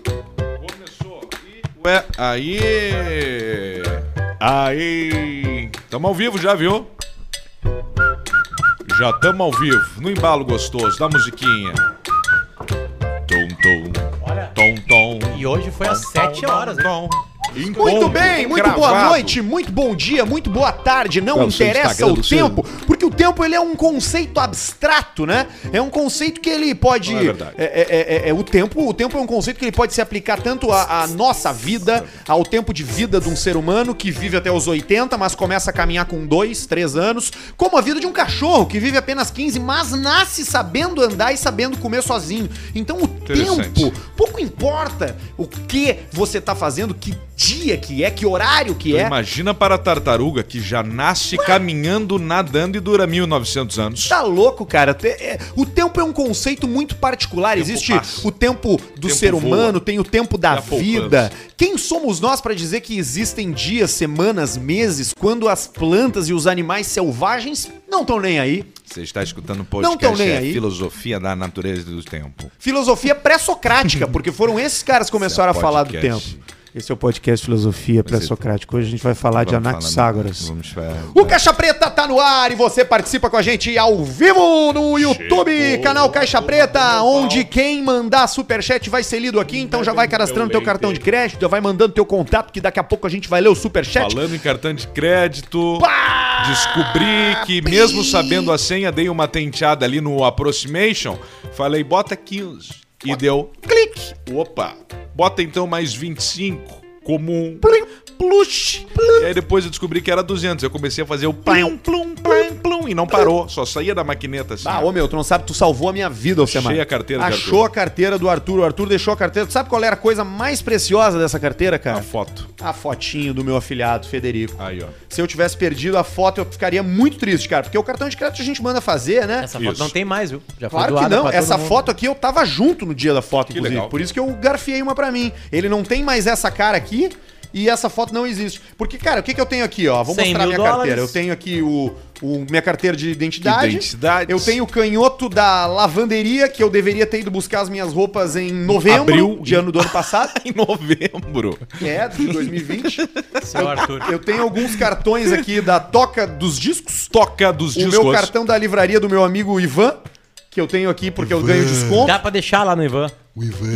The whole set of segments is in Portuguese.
Começou. E... Ué, aí. Aí. Tamo ao vivo já, viu? Já tamo ao vivo. No embalo gostoso da musiquinha. Tom, tom. Olha. Tom, tom. E hoje foi às 7 horas? Tom. Muito Encontro bem, muito boa cravado. noite, muito bom dia, muito boa tarde. Não Qual é interessa o tempo, porque tempo ele é um conceito abstrato, né? É um conceito que ele pode. É verdade. é, é- é- é- o tempo, o tempo é um conceito que ele pode se aplicar tanto à, à nossa vida, ao tempo de vida de um ser humano que vive até os 80, mas começa a caminhar com 2, 3 anos, como a vida de um cachorro que vive apenas 15, mas nasce sabendo andar e sabendo comer sozinho. Então o tempo pouco importa o que você tá fazendo, que dia que é, que horário que Tu é. Imagina para a tartaruga que já nasce caminhando, nadando e dura 1900 anos. Tá louco, cara. É- o tempo é um conceito muito particular. Tempo Existe passa. o tempo do Tempo ser voa. humano, tem o tempo da E vida. Quem somos nós pra dizer que existem dias, semanas, meses, quando as plantas e os animais selvagens não estão nem aí? Você está escutando Não tão podcast nem é aí. Filosofia da Natureza e do Tempo. Filosofia pré-socrática, porque foram esses caras que começaram é a falar do tempo. Esse é o podcast Filosofia pré-socrática. Hoje a gente vai falar de Anaxágoras. Vamos falar. O Caixa Preta tá no ar e você participa com a gente ao vivo no YouTube, Chegou canal Caixa Preta, onde quem mandar superchat vai ser lido aqui. Então já vai cadastrando teu cartão de crédito, já vai mandando teu contato, que daqui a pouco a gente vai ler o superchat. Falando em cartão de crédito, Pá! descobri que mesmo sabendo a senha, dei uma tenteada ali no approximation, falei, bota 15. E deu clique. Opa, bota então mais 25, comum. Plim. Plush. E aí depois eu descobri que era 200. Eu comecei a fazer o plum, plum, plum, plum, e não parou. Só saía da maquineta assim. Ah, ó. ô meu, tu não sabe, tu salvou a minha vida, Alcemar. Achei a carteira Achou a carteira do Arthur, o Arthur deixou a carteira. Tu sabe qual era a coisa mais preciosa dessa carteira, cara? a foto. A fotinho do meu afilhado, Federico. Aí, ó. Se eu tivesse perdido a foto, eu ficaria muito triste, cara. Porque o cartão de crédito a gente manda fazer, né? Essa foto Isso. não tem mais, viu? Já Claro que doada não. Essa foto aqui eu tava junto no dia da foto, Que inclusive. legal. Por isso que eu garfiei uma pra mim. Ele não tem mais essa cara aqui e essa foto não existe. Porque, cara, o que, que eu tenho aqui, ó? Vou 100 mostrar mil minha carteira. dólares. Eu tenho aqui o, o- minha carteira de identidade. Identidades. Eu tenho o canhoto da lavanderia, que eu deveria ter ido buscar as minhas roupas em novembro Abril. de ano do ano passado. Em novembro. É, de 2020. Seu Arthur. Eu tenho alguns cartões aqui da Toca dos Discos. Toca dos O discos. meu cartão da livraria do meu amigo Ivan, que eu tenho aqui porque eu ganho desconto. Dá pra deixar lá no Ivan.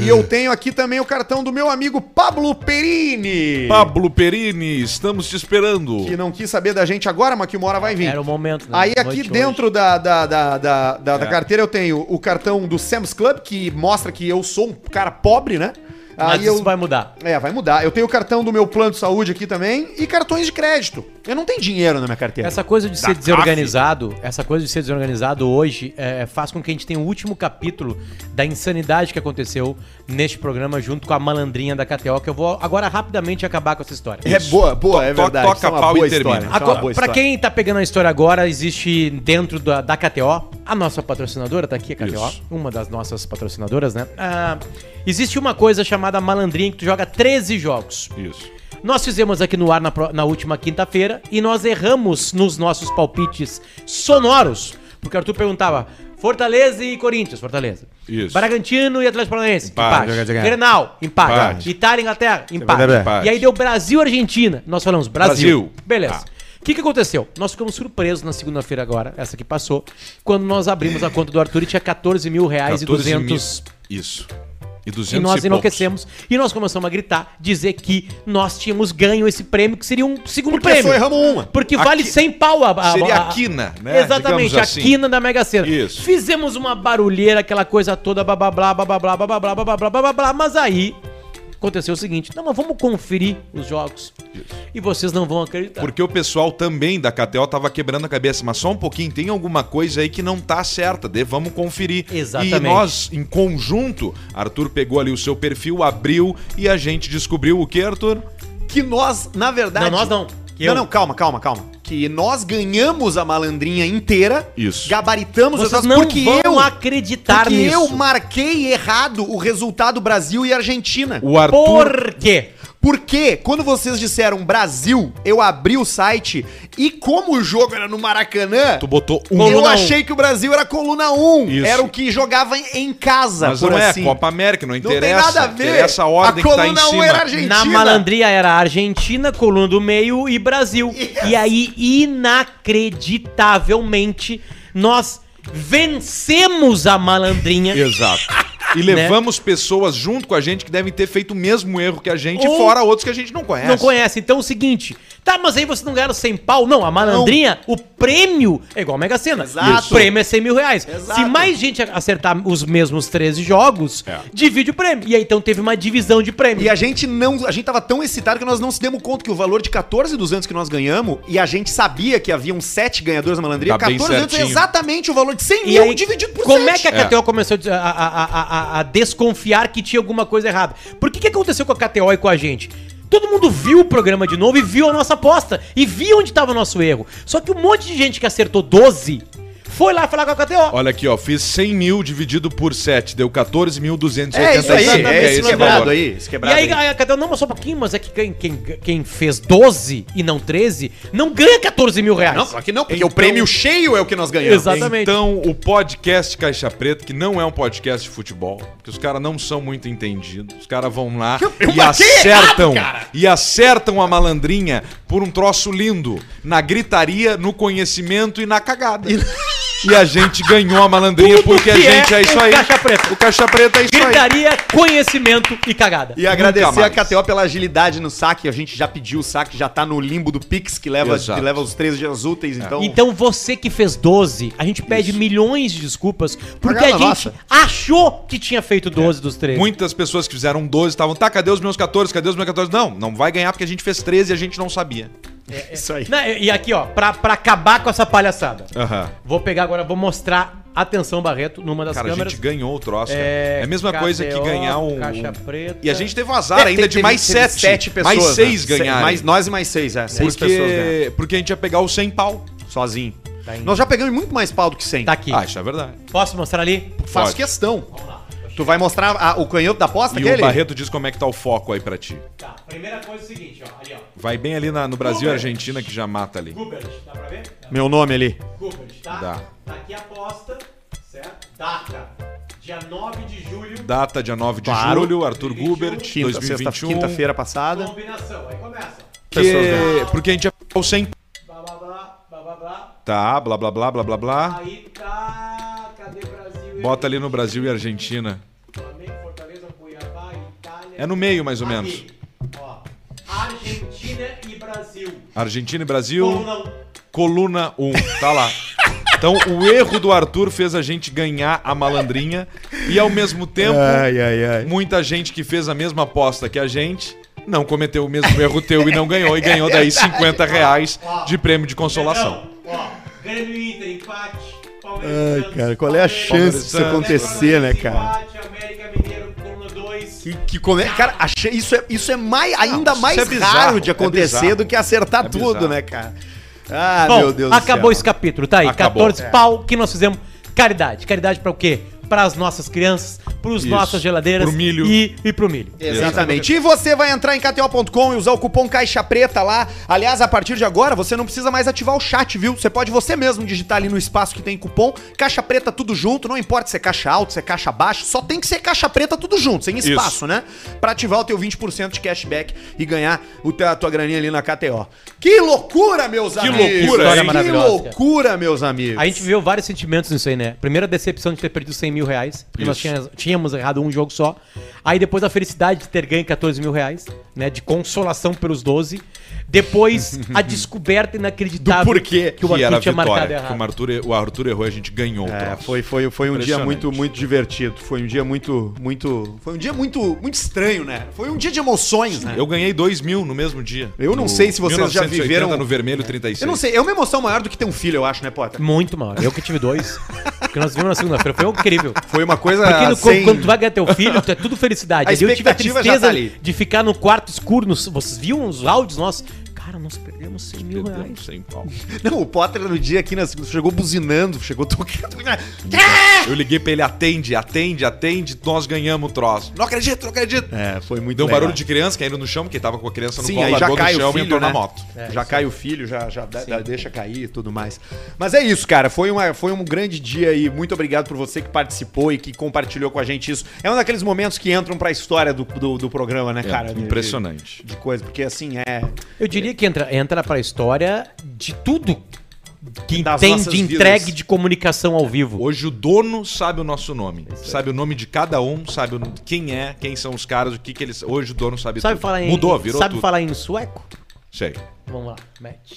E eu tenho aqui também o cartão do meu amigo Pablo Perini. Pablo Perini, estamos te esperando. Que não quis saber da gente agora, mas que uma hora vai vir. Era o momento. né? Aí aqui Noite dentro da, da, da, da, da- da É. carteira eu tenho o cartão do Sam's Club, que mostra que eu sou um cara pobre, né? Mas Aí isso eu... vai mudar. É, vai mudar. Eu tenho o cartão do meu plano de saúde aqui também e cartões de crédito. Eu não tenho dinheiro na minha carteira. Essa coisa de Da ser desorganizado, essa coisa de ser desorganizado hoje é, faz com que a gente tenha o último capítulo da insanidade que aconteceu neste programa junto com a malandrinha da KTO, que eu vou agora rapidamente acabar com essa história. É boa, boa, é To- verdade. toca é uma pau boa e termina. é Agora, pra quem tá pegando a história agora, existe dentro da, da KTO, a nossa patrocinadora, tá aqui a KTO, Isso. uma das nossas patrocinadoras, né? Ah, existe uma coisa chamada malandrinha que tu joga 13 jogos. Isso. Nós fizemos aqui no ar na, na última quinta-feira e nós erramos nos nossos palpites sonoros. Porque o Arthur perguntava: Fortaleza e Corinthians, Fortaleza. Isso. Bragantino e Atlético Paranaense, Empate. empate. Grenal, empate. Empate. Itália e Inglaterra, empate. empate. E aí deu Brasil e Argentina. Nós falamos Brasil. Brasil. Beleza. Tá. O que, que aconteceu? Nós ficamos surpresos na segunda-feira agora, essa que passou, quando nós abrimos a conta do Arthur e tinha 14 mil reais 14 e mil. 200 Isso. E 200 e nós poucos. enlouquecemos. E nós começamos a gritar, dizer que nós tínhamos ganho esse prêmio, que seria um segundo Porque prêmio. só erramos uma. Porque A vale qui- 100 pau a, a, Seria a- a quina, né? Exatamente, Digamos a assim. quina da Mega Sena. Isso. Fizemos uma barulheira, aquela coisa toda, blá blá blá blá blá blá blá blá blá blá blá blá blá, mas aí aconteceu o seguinte, não, mas vamos conferir os jogos. E vocês não vão acreditar. Porque o pessoal também da KTO tava quebrando a cabeça, mas só um pouquinho, tem alguma coisa aí que não tá certa, de, vamos conferir. Exatamente. E nós, em conjunto, Arthur pegou ali o seu perfil, abriu e a gente descobriu o que, Arthur? Que nós, na verdade. Não, nós não. Que não, eu. não, calma, calma, calma. Que nós ganhamos a malandrinha inteira. Isso. Gabaritamos Vocês as não porque vão eu. acreditar porque nisso. eu marquei errado o resultado Brasil e Argentina. O Arthur. Por quê? Porque quando vocês disseram Brasil, eu abri o site e como o jogo era no Maracanã, Tu botou um. eu Coluna um. achei que o Brasil era coluna 1. Isso. Era o que jogava em casa, Mas por não assim. é Copa América, não Não interessa. tem nada a ver. Interessa a ordem a que tá em coluna 1 cima. era Argentina. Na malandria era Argentina, coluna do meio e Brasil. E aí, inacreditavelmente, nós vencemos a malandrinha. Exato. E levamos pessoas junto com a gente que devem ter feito o mesmo erro que a gente, Ou- fora outros que a gente não conhece. Não conhece. Então é o seguinte. Tá, mas aí você não ganharam 100 pau? Não, a malandrinha, o prêmio é igual a Mega Sena. Exato. O prêmio é 100 mil reais. Exato. Se mais gente acertar os mesmos 13 jogos, É. divide o prêmio. E aí então teve uma divisão de prêmio. E a gente não, a gente tava tão excitado que nós não se demos conta que o valor de 14,200 que nós ganhamos e a gente sabia que haviam 7 ganhadores na malandria, Tá bem 14,200 é exatamente o valor de 100 E mil aí, dividido por como é que a KTO começou a, a- a- a- a desconfiar que tinha alguma coisa errada? Por que, que aconteceu com a KTO e com a gente? Todo mundo viu o programa de novo e viu a nossa aposta. E viu onde estava o nosso erro. Só que um monte de gente que acertou 12 foi lá falar com a KTO. Olha aqui, ó. Fiz 100 mil dividido por 7. Deu 14.285. É isso aí, Exatamente, é esse esse quebrado valor. aí, esse E quebrado aí aí. a KTO, não, mas só um pouquinho, mas é que quem, quem, quem fez 12 e não 13, não ganha 14 mil reais. Não, claro que não, porque Então- o prêmio cheio é o que nós ganhamos. Exatamente. Então, o podcast Caixa Preta, que não é um podcast de futebol, porque os caras não são muito entendidos, os caras vão lá Eu e acertam, errado, e acertam a malandrinha por um troço lindo, na gritaria, no conhecimento e na cagada. E a gente ganhou a malandrinha Tudo porque a que gente é é, isso o aí. Caixa Preta. O Caixa Preta é isso aí. Gritaria, conhecimento e cagada. E agradecer a. KTO pela agilidade no saque. A gente já pediu o saque, já tá no limbo do Pix, que leva, Exato. que leva os 13 dias úteis. Então, Então você que fez 12, a gente pede milhões de desculpas porque Cagada a gente nossa. achou que tinha feito 12 dos 13. Muitas pessoas que fizeram 12 estavam, tá, cadê os meus 14? Cadê os meus 14? Não, não vai ganhar porque a gente fez 13 e a gente não sabia. Isso aí. Não, e aqui, ó, pra, pra acabar com essa palhaçada. Aham. Vou pegar agora, vou mostrar. Atenção, Barreto, numa das Cara, a câmeras. gente ganhou o troço. cara. É, a mesma coisa que KTO, ganhar um. Caixa preta. E a gente teve azar É, ainda de mais teve sete. sete pessoas. mais seis né? ganharem. Mais nós e mais seis, é. Seis pessoas ganharam. porque, porque a gente ia pegar o 100 pau. Sozinho. Tá indo. Nós já pegamos muito mais pau do que 100. Tá aqui. Ah, isso é verdade. Posso mostrar ali? Faço Pode. questão. Tu vai mostrar a- o canhoto da aposta, E aquele? o Barreto diz como é que tá o foco aí pra ti. Tá, primeira coisa é o seguinte, ó. Ali, ó. Vai bem ali na- no Brasil e. Argentina que já mata ali. Gubert, dá pra ver? Meu nome ali. Gubert, tá? Dá. Tá aqui a aposta, certo? Data, dia 9 de julho. Data dia 9 de Claro. julho, Arthur 2021, Gubert, Quinta, sexta, 2021. quinta-feira passada. Combinação, aí começa. Pessoas que, porque a gente ia pegar o 100 Blá, blá, blá, blá, blá, blá. Tá, blá blá blá blá blá blá. Aí tá. E Bota ali no Brasil e Argentina. Flamengo, Fortaleza, Cuiabá, Itália. É no meio, mais ou menos. Argentina e Brasil. Argentina e Brasil. Coluna um. Coluna 1, tá lá. Então o erro do Arthur fez a gente ganhar a malandrinha e ao mesmo tempo Ai, ai, ai. muita gente que fez a mesma aposta que a gente não cometeu o mesmo erro teu e não ganhou e ganhou daí 50 reais de prêmio de consolação. Ó. Grêmio Inter, empate. Ai, cara, qual é a chance disso acontecer, né, cara? Empate, América Mineiro, coluna 2. Que, que come... Cara, achei, isso é, isso é mais, ainda mais é bizarro, raro de é acontecer bizarro. do que acertar É tudo, né, cara? Ah, Bom, meu Deus acabou do esse céu. capítulo, tá aí. Acabou. 14 pau que nós fizemos caridade. Caridade pra o quê? Para as nossas crianças, para os Isso. nossas geladeiras Pro milho. e, e pro milho. Exatamente. E você vai entrar em KTO.com e usar o cupom Caixa Preta lá. Aliás, a partir de agora, você não precisa mais ativar o chat, viu? Você pode você mesmo digitar ali no espaço que tem cupom Caixa Preta tudo junto. Não importa se é caixa alto, se é caixa baixa, só tem que ser Caixa Preta tudo junto, sem espaço, né? Pra ativar o teu 20% de cashback e ganhar o teu- a tua graninha ali na KTO. Que loucura, meus amigos! loucura? Que Maravilhosa, loucura, meus amigos! A gente viveu vários sentimentos nisso aí, né? Primeiro a decepção de ter perdido 100 mil reais, porque nós tínhamos, tínhamos errado um jogo só. Aí depois a felicidade de ter ganho 14 mil reais, né? De consolação pelos 12. Depois a descoberta inacreditável Do porquê que o Arthur era a tinha marcado vitória. Que errado. o Arthur, o Arthur errou e a gente ganhou o É, troço. foi, foi, foi um dia Impressionante. muito, muito divertido. Foi um dia muito, muito. Foi um dia muito, muito estranho, né? Foi um dia de emoções, né? Eu ganhei 2 mil no mesmo dia. Eu não No sei se vocês já 1980 viveram- no vermelho 36. Eu não sei, é uma emoção maior do que ter um filho, eu acho, né, Potter? Muito maior. Eu que tive dois. Porque nós vimos na segunda-feira. Foi incrível. Foi uma coisa Porque no- sem- quando tu vai ganhar teu filho, tu é tudo felicidade. A Ali eu tive a expectativa já tristeza tá ali. de ficar no quarto escuro. no- vocês viram os áudios nossos? Cara, nós perdemos 100 mil reais. Perdemos 100 pau. Não, o Potter no dia aqui na segunda chegou buzinando, chegou tocando. Eu liguei pra ele, atende, atende, atende, nós ganhamos o troço. Não acredito, não acredito. É, foi muito Deu um legal. barulho de criança caindo no chão, porque tava com a criança no Sim, colo, aí já cai no o chão filho, e entrou né? na moto. já cai o filho, já, já deixa cair e tudo mais. Mas é isso, cara. Foi, uma, foi um grande dia aí. Muito obrigado por você que participou e que compartilhou com a gente isso. É um daqueles momentos que entram pra história do, do, do programa, né, É, cara? De- impressionante. De, de coisa, porque assim, é. Eu diria que entra, entra pra história de tudo que Das tem de entregue vidas. de comunicação ao vivo. Hoje o dono sabe o nosso nome. Sabe o nome de cada um, sabe quem é, quem são os caras, o que que eles... Hoje o dono sabe, Sabe tudo. falar em Mudou, virou Sabe tudo. falar em sueco? Sei. Vamos lá, match.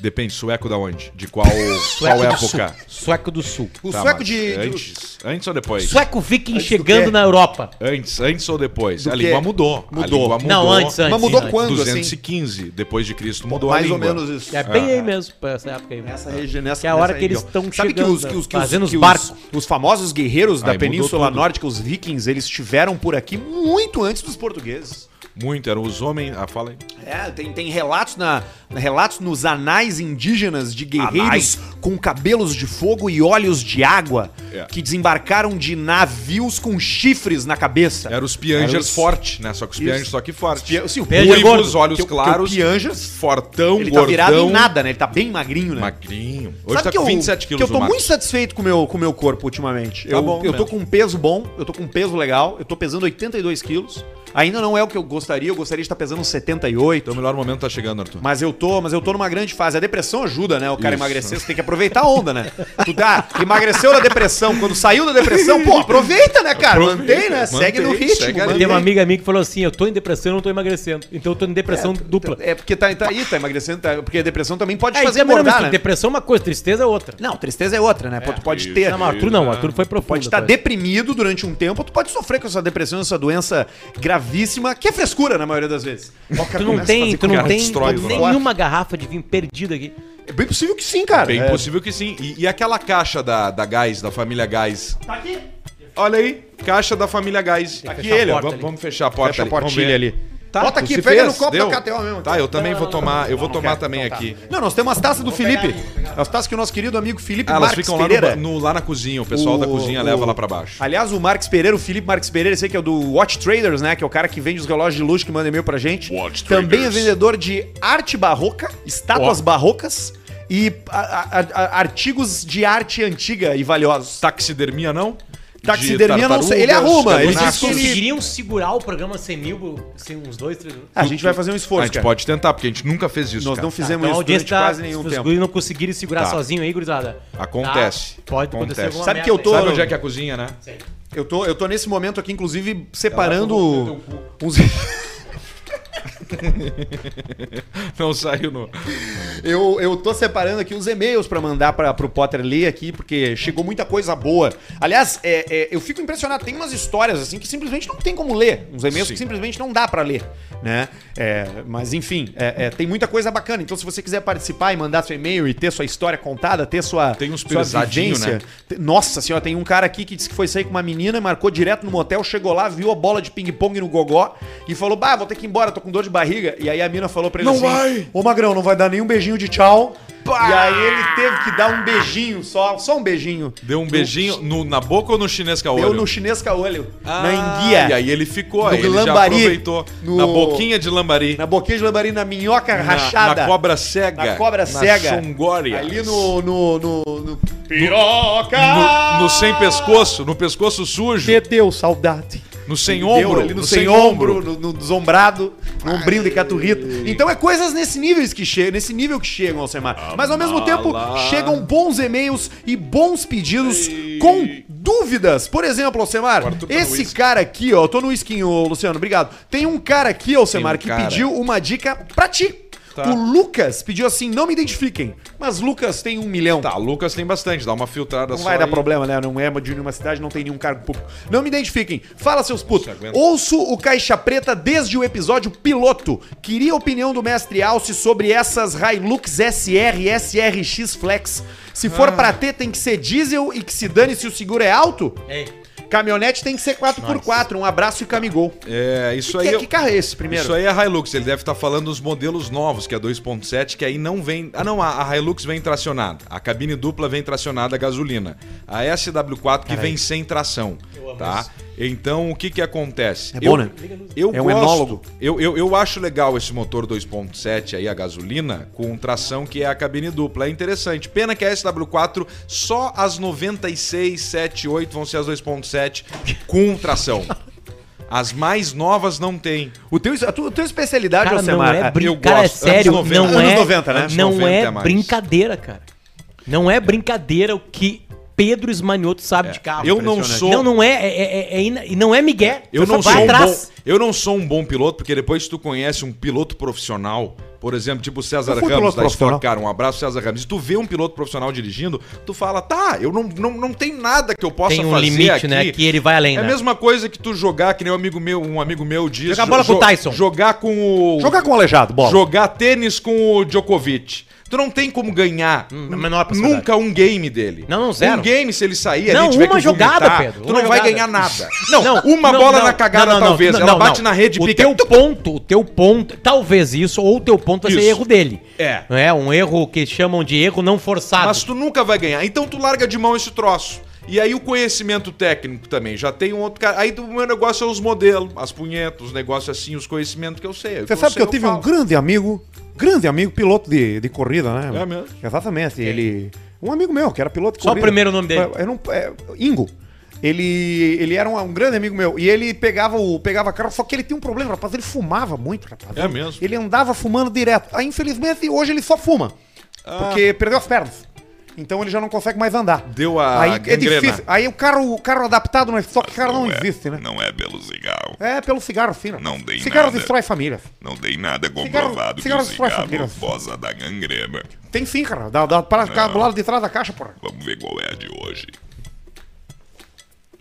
Depende, sueco da onde? De qual, qual do época? Sul. Sueco do Sul. O Tá, sueco de. Antes, antes ou depois? Sueco viking Antes do chegando na Europa. Antes, antes ou depois? Do a língua mudou. A Mudou. língua Não, antes, antes. Mas mudou antes. quando, assim? 215 depois de Cristo mudou Mais a ou língua. menos isso. É bem Ah. aí mesmo, essa época aí. Nessa região, nessa Que é a hora que eles estão Sabe chegando, que os, que os, que fazendo os, os barcos. Os, famosos guerreiros da Aí mudou Península. Nórdica, os vikings, eles estiveram por aqui muito antes dos portugueses. Muito, eram os homens... Ah, fala aí. É, tem, tem relatos, na, relatos nos anais indígenas de guerreiros Anais. com cabelos de fogo e olhos de água É. que desembarcaram de navios com chifres na cabeça. Eram os piangers os- forte, né? Só que os Isso. piangers só que forte. Pia- sim, o Pianger Ruivos, gordo. olhos Que o- que o claros, Piangers, fortão, ele tá gordão. virado em nada, né? Ele tá bem magrinho, né? Magrinho. Hoje Sabe tá que com eu, 27 quilos que eu tô muito satisfeito com o meu, com o meu corpo ultimamente. Tá eu, bom eu tô mesmo. com um peso bom, eu tô com um peso legal, eu tô pesando 82 quilos. Ainda não é o que eu gostaria, eu gostaria de estar pesando 78. Então o melhor momento tá chegando, Arthur. Mas eu tô, mas eu tô numa grande fase. A depressão ajuda, né? O cara Isso. emagrecer, você tem que aproveitar a onda, né? Tu dá, emagreceu da depressão, quando saiu da depressão, pô, aproveita, né, cara? Aproveita, mantém, né? Segue no mantém, ritmo. segue mantém. Tem uma amiga minha que falou assim: Eu tô em depressão e não tô emagrecendo. Então eu tô em depressão dupla. É porque tá, tá aí, tá emagrecendo, tá- porque a depressão também pode te É, fazer é engordar, mesmo, né? Depressão é uma coisa, tristeza é outra. Não, tristeza é outra, né? Pô, tu pode isso. ter. Não, Arthur não, Arthur foi profundo. Pode estar tá? deprimido durante um tempo, tu pode sofrer com essa depressão, essa doença gravíssima, que é frescura na maioria das vezes. Tu não tem, tu não cara tem destrói, nenhuma garrafa de vinho perdida aqui. É bem possível que sim, cara. Bem É. possível que sim. E, e aquela caixa da, da Gás, da família Gás? Tá aqui. Olha aí, caixa da família Gás. Aqui a ele, Vamos, fechar a porta Fecha a ali. Portilha ver. ali. Tá, Bota aqui, pega fez? no copo Deu? da KTO mesmo. Tá, eu também vou tomar, eu vou não tomar quero, também então tá. aqui. Não, nós temos as taças do Felipe. pegar As taças que o nosso querido amigo Felipe Ah, elas Marques ficam lá, Pereira. no, no- lá na cozinha, o pessoal da O- cozinha o- leva lá pra baixo. Aliás, o Marques Pereira, o Felipe Marques Pereira, esse aí que é o do Watch Traders, né? Que é o cara que vende os relógios de luxo que manda e-mail pra gente. Watch Também é Traders. vendedor de arte barroca, estátuas Ó. barrocas e a- a- a- artigos de arte antiga e valiosos. Taxidermia não? Taxidermia De não sei, ele arruma, ele galinhas. disse que ele- Conseguiriam segurar o programa 100 mil, assim, uns dois, três minutos? A gente vai fazer um A esforço, gente cara. pode tentar, porque a gente nunca fez isso, Nós cara. não fizemos Então a isso durante tá, quase nenhum se os tempo. guris não conseguirem segurar Tá. sozinho aí, gurizada. Acontece. Tá? Pode acontecer Acontece. alguma Sabe que eu tô- aí. Sabe onde é que é a cozinha, né? Eu tô, eu tô nesse momento aqui, inclusive, separando uns... Não saiu no... eu, eu tô separando aqui os e-mails pra mandar pra, pro Potter ler aqui, porque chegou muita coisa boa. Aliás, é, é, eu fico impressionado. Tem umas histórias assim que simplesmente não tem como ler. Uns e-mails Sim. que simplesmente não dá pra ler, né? É, mas enfim, é, é, tem muita coisa bacana. Então, se você quiser participar e mandar seu e-mail e ter sua história contada, ter sua, Tem uns sua né? te- Nossa senhora, tem um cara aqui que disse que foi sair com uma menina, marcou direto no motel, chegou lá, viu a bola de ping-pong no gogó e falou: Bah, vou ter que ir embora, tô com dor de barriga. E aí a mina falou pra ele Não assim: vai! Ô Magrão, não vai dar nenhum beijinho de tchau. E aí ele teve que dar um beijinho só, só um beijinho. Deu um beijinho no- na boca ou no chinês caolho? Deu no chinês caolho, Ah, na enguia. E aí ele ficou, aí ele já lambari, aproveitou. no- Na boquinha de lambari. Na boquinha de lambari, na minhoca na, rachada. na cobra cega. Na cobra cega. Xongória. Ali no. no, no, no piroca! No, no sem pescoço, no pescoço sujo, Meteu saudade. No sem ombro, ali no, sem ombro, no, no desombrado, no ombrinho de caturrito. Então é coisas nesse nível que chegam, nesse nível que chegam, Alcemar. Mas ao mesmo tempo Amala. chegam bons e-mails e bons pedidos com dúvidas. Por exemplo, Alcemar, tá no esse cara aqui, ó, eu tô no skin, Luciano, obrigado. Tem um cara aqui, Alcemar, um que cara. pediu uma dica pra ti. Tá. O Lucas pediu assim, não me identifiquem, mas Lucas tem um milhão. Tá, Lucas tem bastante, dá uma filtrada Não só vai dar aí. problema, né? Não é de nenhuma cidade, não tem nenhum cargo público. Não me identifiquem. Fala, seus putos. Ouço o Caixa Preta desde o episódio piloto. Queria a opinião do mestre Alce sobre essas Hilux SR e SRX Flex. Se for Ah. pra ter, tem que ser diesel e que se dane se o seguro é alto? Ei, Caminhonete tem que ser 4x4. Um abraço e camigol. É, isso que, aí. que carro é esse primeiro? Isso aí é Hilux, ele deve estar falando dos modelos novos, que é 2.7, que aí não vem. Ah, não, a, a Hilux vem tracionada. A cabine dupla vem tracionada a gasolina. A SW4 que vem sem tração. Tá? Então, o que que acontece? É bom, eu, né? Eu É um gosto, enólogo. Eu, eu, eu acho legal esse motor 2.7 aí, a gasolina, com tração que é a cabine dupla. É interessante. Pena que a SW4, só as 96, 7, 8 vão ser as 2.7 com tração. As mais novas não tem. O teu, a tua, a tua especialidade, Cara, não Alcemar, é é- brin... eu cara, é gosto. sério, Anos não 90. é, Anos 90, né? Não 90 é é brincadeira, cara. Não é brincadeira o que Pedro Esmanioto sabe de carro. Eu não sou. Não, não é, é, é, é e não é Miguel. Eu não, sou um bom, eu não sou um bom piloto, porque depois que tu conhece um piloto profissional, por exemplo, tipo o César Ramos da. Stock Car, um abraço César Ramos. E tu vê um piloto profissional dirigindo, tu fala, tá, eu não, não, não tem nada que eu possa Tem um fazer limite, aqui. né? Que ele vai além, É a né? mesma coisa que tu jogar, que nem um amigo meu, um amigo meu diz. Jogar bola com o Tyson. Jogar com o. Jogar com o aleijado, bola. Jogar tênis com o Djokovic. Tu não tem como ganhar menor possibilidade. nunca um game dele. Não, não, zero. Um game, se ele sair Não, ali, tiver uma que jogada, vomitar, Pedro, Tu uma não vai jogada. ganhar nada. Não, uma não, bola não, na cagada não, não, talvez. não, Ela não, bate não. na rede O pica. teu ponto, o teu ponto, talvez isso, ou o teu ponto vai ser erro dele. É. Não é? Um erro que chamam de erro não forçado. Mas tu nunca vai ganhar. Então tu larga de mão esse troço. E aí o conhecimento técnico também. Já tem um outro cara. Aí o meu negócio é os modelos, as punhetas, os negócios assim, os conhecimentos que eu sei. Você sabe que eu tive um falo. grande amigo, grande amigo, piloto de, de corrida, né? É mesmo? Exatamente. Ele. Um amigo meu, que era piloto de Só o corrida. primeiro nome dele. Eu não, é, Ingo. Ele, ele era um, um grande amigo meu. E ele pegava o pegava carro, só que ele tinha um problema, rapaz. Ele fumava muito, rapaz. É mesmo? Ele andava fumando direto. Aí, infelizmente, hoje ele só fuma. Porque perdeu as pernas. Então ele já não consegue mais andar. Deu a Aí é gangrena. difícil. Aí o carro, o carro adaptado, mas só que o carro não, é, existe, né? Não é pelo cigarro. É pelo cigarro, sim. né? Não tem Cigarro nada. destrói famílias. Não tem nada Cigarro- comprovado cigarro que o destrói cigarro famílias. possa dar gangrena. Tem sim, cara. Dá, dá para ficar do lado de trás da caixa, porra. Vamos ver qual é a de hoje.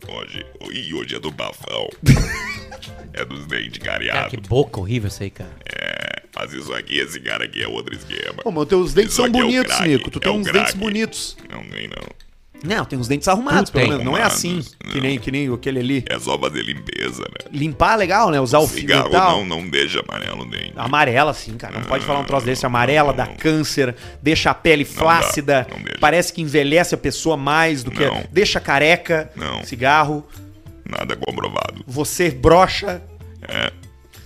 Hoje. Ih, hoje é do bafão. é dos dentes Cara, cariados. que boca horrível isso aí, cara. É, mas isso aqui, esse cara aqui é outro esquema. Pô, mas teus dentes Isso são é o bonitos, craque, Nico. Tu é tem o uns dentes bonitos. Não tem não. Não, tem uns dentes arrumados, Tu pelo menos. Não é assim. Arrumados, Que não. nem, que nem aquele ali. É só fazer limpeza, né? Limpar é legal, né? Usar o fio e Cigarro tal. não, não deixa amarelo nem. Amarela, sim, cara. Não pode falar um troço desse. Amarela, dá não. câncer, deixa a pele flácida, não deixa. parece que envelhece a pessoa mais do que. Não. Deixa careca, Não. cigarro, Nada comprovado. você brocha. É.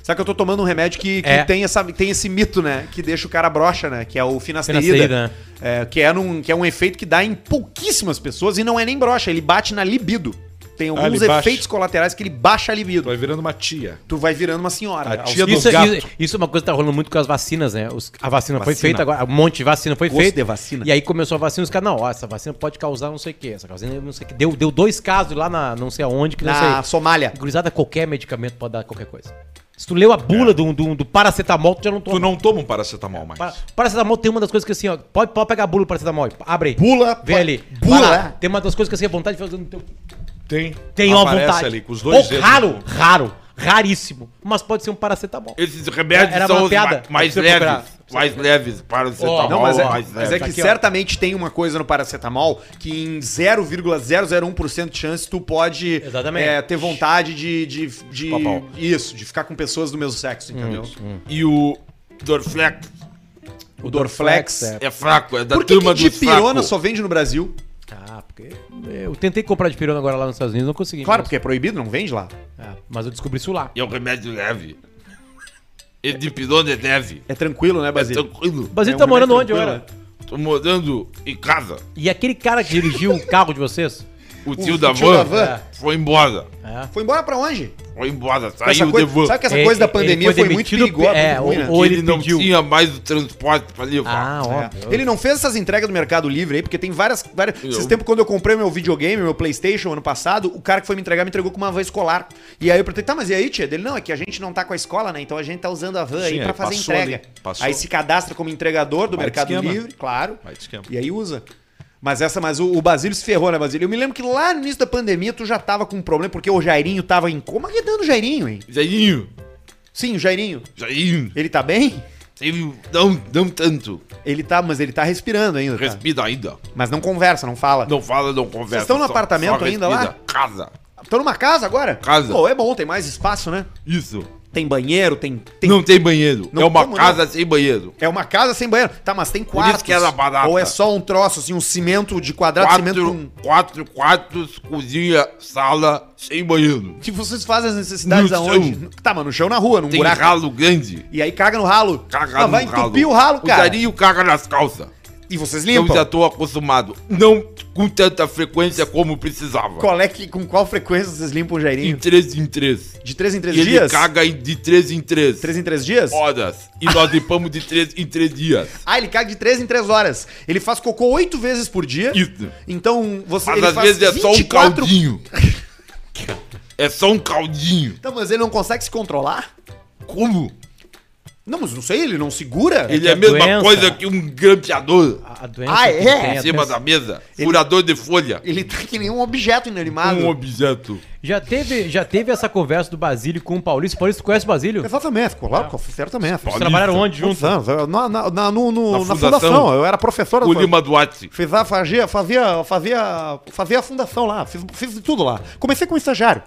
Sabe que eu tô tomando um remédio que, que É. tem, essa, tem esse mito, né? Que deixa o cara broxa, né? Que é o finasterida. Finasterida, né? É, que, é num, que é um efeito que dá em pouquíssimas pessoas e não é nem broxa, ele bate na libido. Tem alguns ele baixa. efeitos colaterais que ele baixa a libido. Vai virando uma tia. Tu vai virando uma senhora. A tia do Isso, gato. isso, isso é uma coisa que tá rolando muito com as vacinas, né? Os- a vacina, foi Vacina. feita agora, um monte de vacina foi Gosto feita. de vacina. E aí começou a vacina, os caras, não, ó, essa vacina pode causar não sei o quê, essa vacina não sei o quê. Deu, deu dois casos lá na não sei aonde, que não Na sei. Somália. Gurizada, qualquer medicamento pode dar qualquer coisa. Se tu leu a bula do, do, do paracetamol, tu já não toma. Tu não toma um paracetamol mais. Pa- Paracetamol tem uma das coisas que assim, ó, pode, pode pegar a bula do paracetamol, abre aí. Bula, Vê ali. bula. Tem uma das coisas que assim, a vontade de fazer no teu... Tem. Tem uma vontade. ali com os dois Pouco dedos. raro, raro, raríssimo. Mas pode ser um paracetamol. Esses remédios Era são piada. ma- mais leves. Mais leves para o cetamol. Não, mas é, mais mas é que Aqui, ó. certamente tem uma coisa no paracetamol que em 0,001% de chance tu pode é, ter vontade de, de, de- Papau. isso, de ficar com pessoas do mesmo sexo, entendeu? E o Dorflex O Dorflex. é. é fraco, é da Por que, turma que dipirona só vende no Brasil? Porque eu tentei comprar de pirona agora lá nos Estados Unidos, não consegui. Claro, mas, porque é proibido, não vende lá. É, mas eu descobri isso lá. E é um remédio leve. Ele de pirona é leve. É tranquilo, né, É Basílio? tranquilo. Mas ele É um tá morando onde tranquilo, agora? Tô morando em casa. E aquele cara que dirigiu o carro de vocês? O tio, o da, tio van da van. foi embora. É. Foi embora pra onde? Foi embora, saiu de van. sabe que essa coisa da pandemia foi foi, muito perigosa, é, muito ruim, ou- né? ou ele, ele não pediu. tinha mais o transporte pra levar. Ah, É. Ele não fez essas entregas do Mercado Livre aí, porque tem várias. várias... Eu- Esses tempos, quando eu comprei meu videogame, meu PlayStation ano passado, o cara que foi me entregar me entregou com uma van escolar. E aí eu perguntei, tá, mas e aí, tia? Dele, não, é que a gente não tá com a escola, né? Então a gente tá usando a van aí Sim, pra aí fazer passou entrega. ali. Aí se cadastra como entregador do Vai Mercado. Livre, claro. E aí usa. Mas essa, mas o, o Basílio se ferrou, né, Basílio? Eu me lembro que lá no início da pandemia tu já tava com um problema, porque o Jairinho tava em coma. que dando o Jairinho, hein? Jairinho, Sim, o Jairinho. Jairinho, Ele tá bem? não, não tanto. Ele tá, mas ele tá respirando ainda. tá? Respira ainda. Mas não conversa, não fala. Não fala, não conversa. Vocês estão no só- apartamento só ainda lá? Casa. Tô numa casa agora? Casa. Pô, é bom, tem mais espaço, né? Isso. Tem banheiro, tem. tem- Não tem banheiro. Não, é uma casa sem banheiro. É uma casa sem banheiro. Tá, mas tem isso quartos. que era barata. Ou é só um troço, assim, um cimento de quadrado, cimento com. Quatro, quatro quartos, cozinha, sala, sem banheiro. Que vocês fazem as necessidades No aonde? chão. Tá, mano, no chão na rua, num Tem buraco. ralo grande. E aí caga no ralo. Caga Ah, no vai entupir o ralo, O cara. Darinho caga nas calças. E vocês Eu limpam. já tô acostumado. Não com tanta frequência como precisava. Qual é que, com qual frequência vocês limpam o De jairinho? três em três. De três em três E ele dias? caga de três em três. Três em três dias? horas. E nós limpamos de três em três dias. Ah, ele caga de três em três horas. Ele faz cocô oito vezes por dia. Isso. Então você Mas às vezes é só um 24 caldinho. É só um caldinho. Então, mas ele não consegue se controlar? Como? Não, mas não sei, ele não segura? Ele que é a a mesma doença- coisa que um grampeador A, a doença Ah, que é? tem, em cima doença- da mesa. Furador de folha. Ele tá que nem um objeto inanimado. Um objeto. Já teve, já teve essa conversa do Basílio com o Paulista. Paulista, tu conhece o Basílio? Exatamente, claro, certamente. Vocês trabalharam onde juntos? anos, eu- Na, na, na- no- no- Na na fundação. fundação. eu era professor O Lima Duarte. Fiz a, fazia, fazia, fazia, fazia a fundação lá, fiz, fiz de tudo lá. Comecei como estagiário.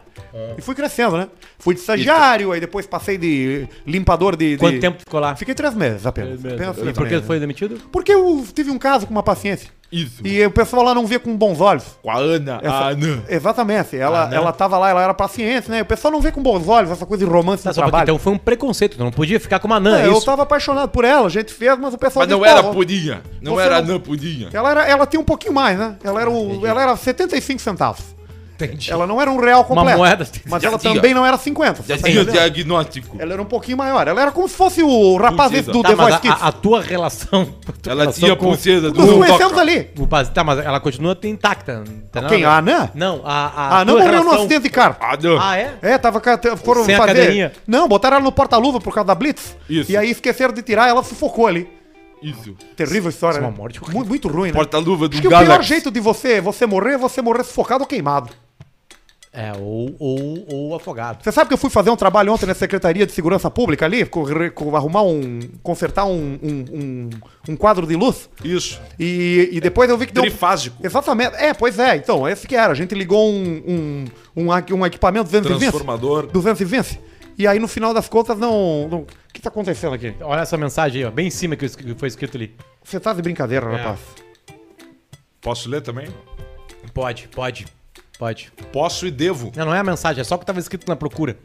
E fui crescendo, né? Fui de estagiário, aí depois passei de limpador de. de- Quanto tempo tu ficou lá? Fiquei três meses apenas. apenas E três por que meses. foi demitido? Porque eu tive um caso com uma paciência. Isso. E o pessoal lá não via com bons olhos. Com a Ana. Essa- A Ana. Exatamente. Ela, né? ela tava lá, ela era paciente, né? O pessoal não vê com bons olhos essa coisa de romance Tá, no trabalho. então foi um preconceito, não podia ficar com uma anã, É, eu tava apaixonado por ela, a gente fez, mas o pessoal Mas não disse, era "Pô, purinha. Não era não- Anã purinha. Ela, era, ela tinha um pouquinho mais, né? Ela era, o, ela era 75 centavos. Entendi. Ela não era um real completo. moeda. Mas ela tinha. também não era 50. Já tinha diagnóstico. Ela era um pouquinho maior. Ela era como se fosse o rapaz esse do Tá, The mas Voice a, Kids. a- a tua relação... a tua Ela relação tinha com- pulseira do Nós conhecemos ali. Tá, mas ela continua intacta. Tá Quem? A Anã? Não, a. A, Ah, não tua morreu no acidente de carro. Ah, não. Ah, é? É, tava. Foram Sem fazer. cadeirinha. Não, botaram ela no porta-luva por causa da Blitz. Isso. E aí esqueceram de tirar, ela sufocou ali. Isso. Terrível história, Isso é né? uma morte horrível. muito, muito ruim, né? Porta-luva do que o pior Galaxy. jeito de você, você morrer é você morrer sufocado ou queimado. É, ou, ou, ou afogado. Você sabe que eu fui fazer um trabalho ontem na Secretaria de Segurança Pública ali, arrumar um. consertar um, um, um, um quadro de luz. Isso. E, e depois eu vi que deu. Trifásico. Exatamente. É, pois é. Então, esse que era. A gente ligou um, um, um, aqui- um equipamento 220. Transformador. 220. E aí, no final das contas, não. não- O que tá acontecendo aqui? Olha essa mensagem aí, ó, bem em cima que foi escrito ali. Você tá de brincadeira, É. rapaz. Posso ler também? Pode, pode, pode. Posso e devo. Não, não é a mensagem, é só o que tava escrito na procura.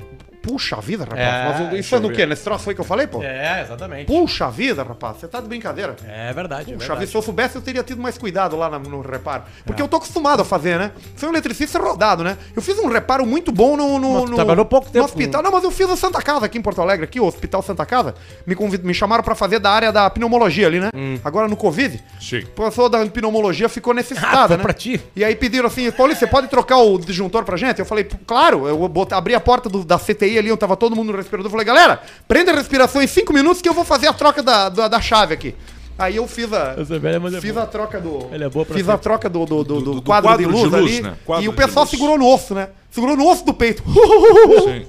Puxa vida, rapaz. É, Mas o- é no ver. quê? Nesse troço aí que eu falei, pô? É, exatamente. Puxa vida, rapaz. Você tá de brincadeira. É verdade, é Puxa verdade. vida, se eu soubesse, eu teria tido mais cuidado lá no, reparo. Porque eu tô acostumado a fazer, né? Sou um eletricista rodado, né? Eu fiz um reparo muito bom no. no, no- trabalhou pouco no tempo hospital. Não, mas eu fiz a Santa Casa aqui em Porto Alegre, aqui, o Hospital Santa Casa. Me, me chamaram pra fazer da área da pneumologia ali, né? Hum. Agora no Covid. Sim. O pessoal da pneumologia ficou Ah, necessitada, foi né? pra ti. E aí pediram assim, Paulo, você pode trocar o disjuntor pra gente? Eu falei, claro, eu abri a porta do- da CTI ali, onde tava todo mundo no respirador. Eu falei, galera, prenda a respiração em cinco minutos que eu vou fazer a troca da, da, da chave aqui. Aí eu fiz a. Velha, mas é Fiz boa. a troca do. Ele é boa pra fiz si. a troca do, do, do, do do quadro, quadro de de luz, luz, ali. né? Quadro e o pessoal luz. segurou no osso, né? Segurou no osso do peito. Sim.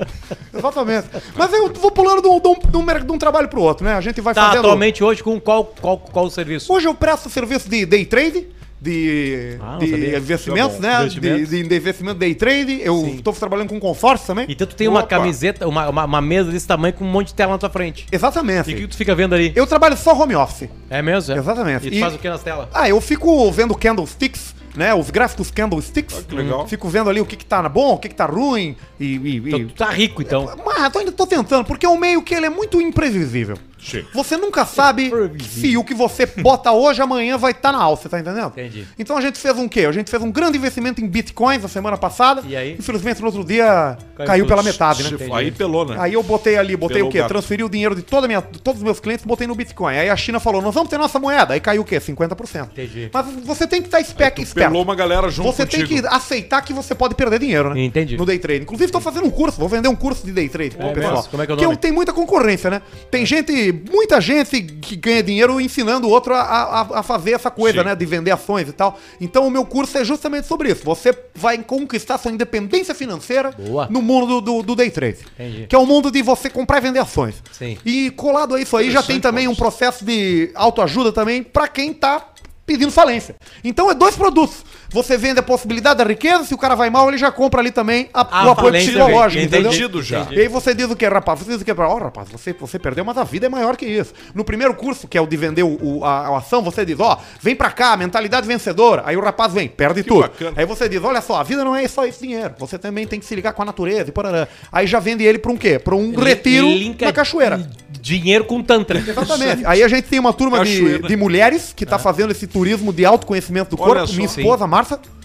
Exatamente. Mas eu vou pulando de um, de, um, de, um, um trabalho pro outro, né? A gente vai Tá fazendo. atualmente hoje com qual, qual, qual o serviço? Hoje eu presto serviço de day trade, de, Ah, de investimentos, é né? Investimentos. De, investimento day trade. Eu estou trabalhando com consórcio também. Então tu tem uma Opa. camiseta, uma, uma, uma mesa desse tamanho com um monte de tela na tua frente. Exatamente. E o que tu fica vendo ali? Eu trabalho só home office. É mesmo? É? Exatamente. E tu E- faz o que nas telas? Ah, eu fico vendo candlesticks, né? Os gráficos candlesticks. que legal. Fico vendo ali o que que tá bom, o que que tá ruim e... e, e- Então, tu tá rico, então. Mas eu ainda tô tentando, porque é um meio que ele é muito imprevisível. Sim. Você nunca sabe se o que você bota hoje, amanhã vai estar na alça, tá entendendo? Entendi. Então a gente fez um quê? A gente fez um grande investimento em bitcoins a semana passada. E aí? Infelizmente, no outro dia Caiu caiu, pela metade, né? Se- Aí pelou, né? Aí eu botei ali, botei Pelo o quê? gato. Transferi o dinheiro de, toda minha, de todos os meus clientes, botei no Bitcoin. Aí a China falou, nós vamos ter nossa moeda. Aí caiu o quê? 50%. Entendi. Mas você tem que estar espe- Tu esperto. pelou uma galera junto Você tem contigo. que aceitar que você pode perder dinheiro, né? Entendi. No day trade. Inclusive, tô fazendo um curso, vou vender um curso de day trade pro É pessoal. Como é que é o Porque tem muita concorrência, né? Tem gente, muita gente que ganha dinheiro ensinando o outro a, a, a fazer essa coisa, Sim. né? De vender ações e tal. Então, o meu curso é justamente sobre isso. Você vai conquistar sua independência financeira Boa. no mundo do, do, do day trade. Entendi. Que é o mundo de você comprar e vender ações. Sim. E colado a isso aí, já tem também um processo de autoajuda também pra quem tá pedindo falência. Então é dois produtos. Você vende a possibilidade da riqueza, se o cara vai mal, ele já compra ali também a- A o apoio psicológico, também. entendeu? Entendido já. E aí você diz o que, rapaz? Você diz o que. Ó, rapaz, você, você perdeu, mas a vida é maior que isso. No primeiro curso, que é o de vender o, a, a ação, você diz, ó, vem pra cá, mentalidade vencedora. Aí o rapaz vem, perde tudo. bacana. Aí você diz, olha só, a vida não é só esse dinheiro. Você também tem que se ligar com a natureza e porará. Aí já vende ele pra um quê? Pra um retiro Linka na cachoeira. Dinheiro com tantra. Exatamente. Aí a gente tem uma turma de, de mulheres que tá fazendo esse turismo de autoconhecimento do corpo. Minha esposa, a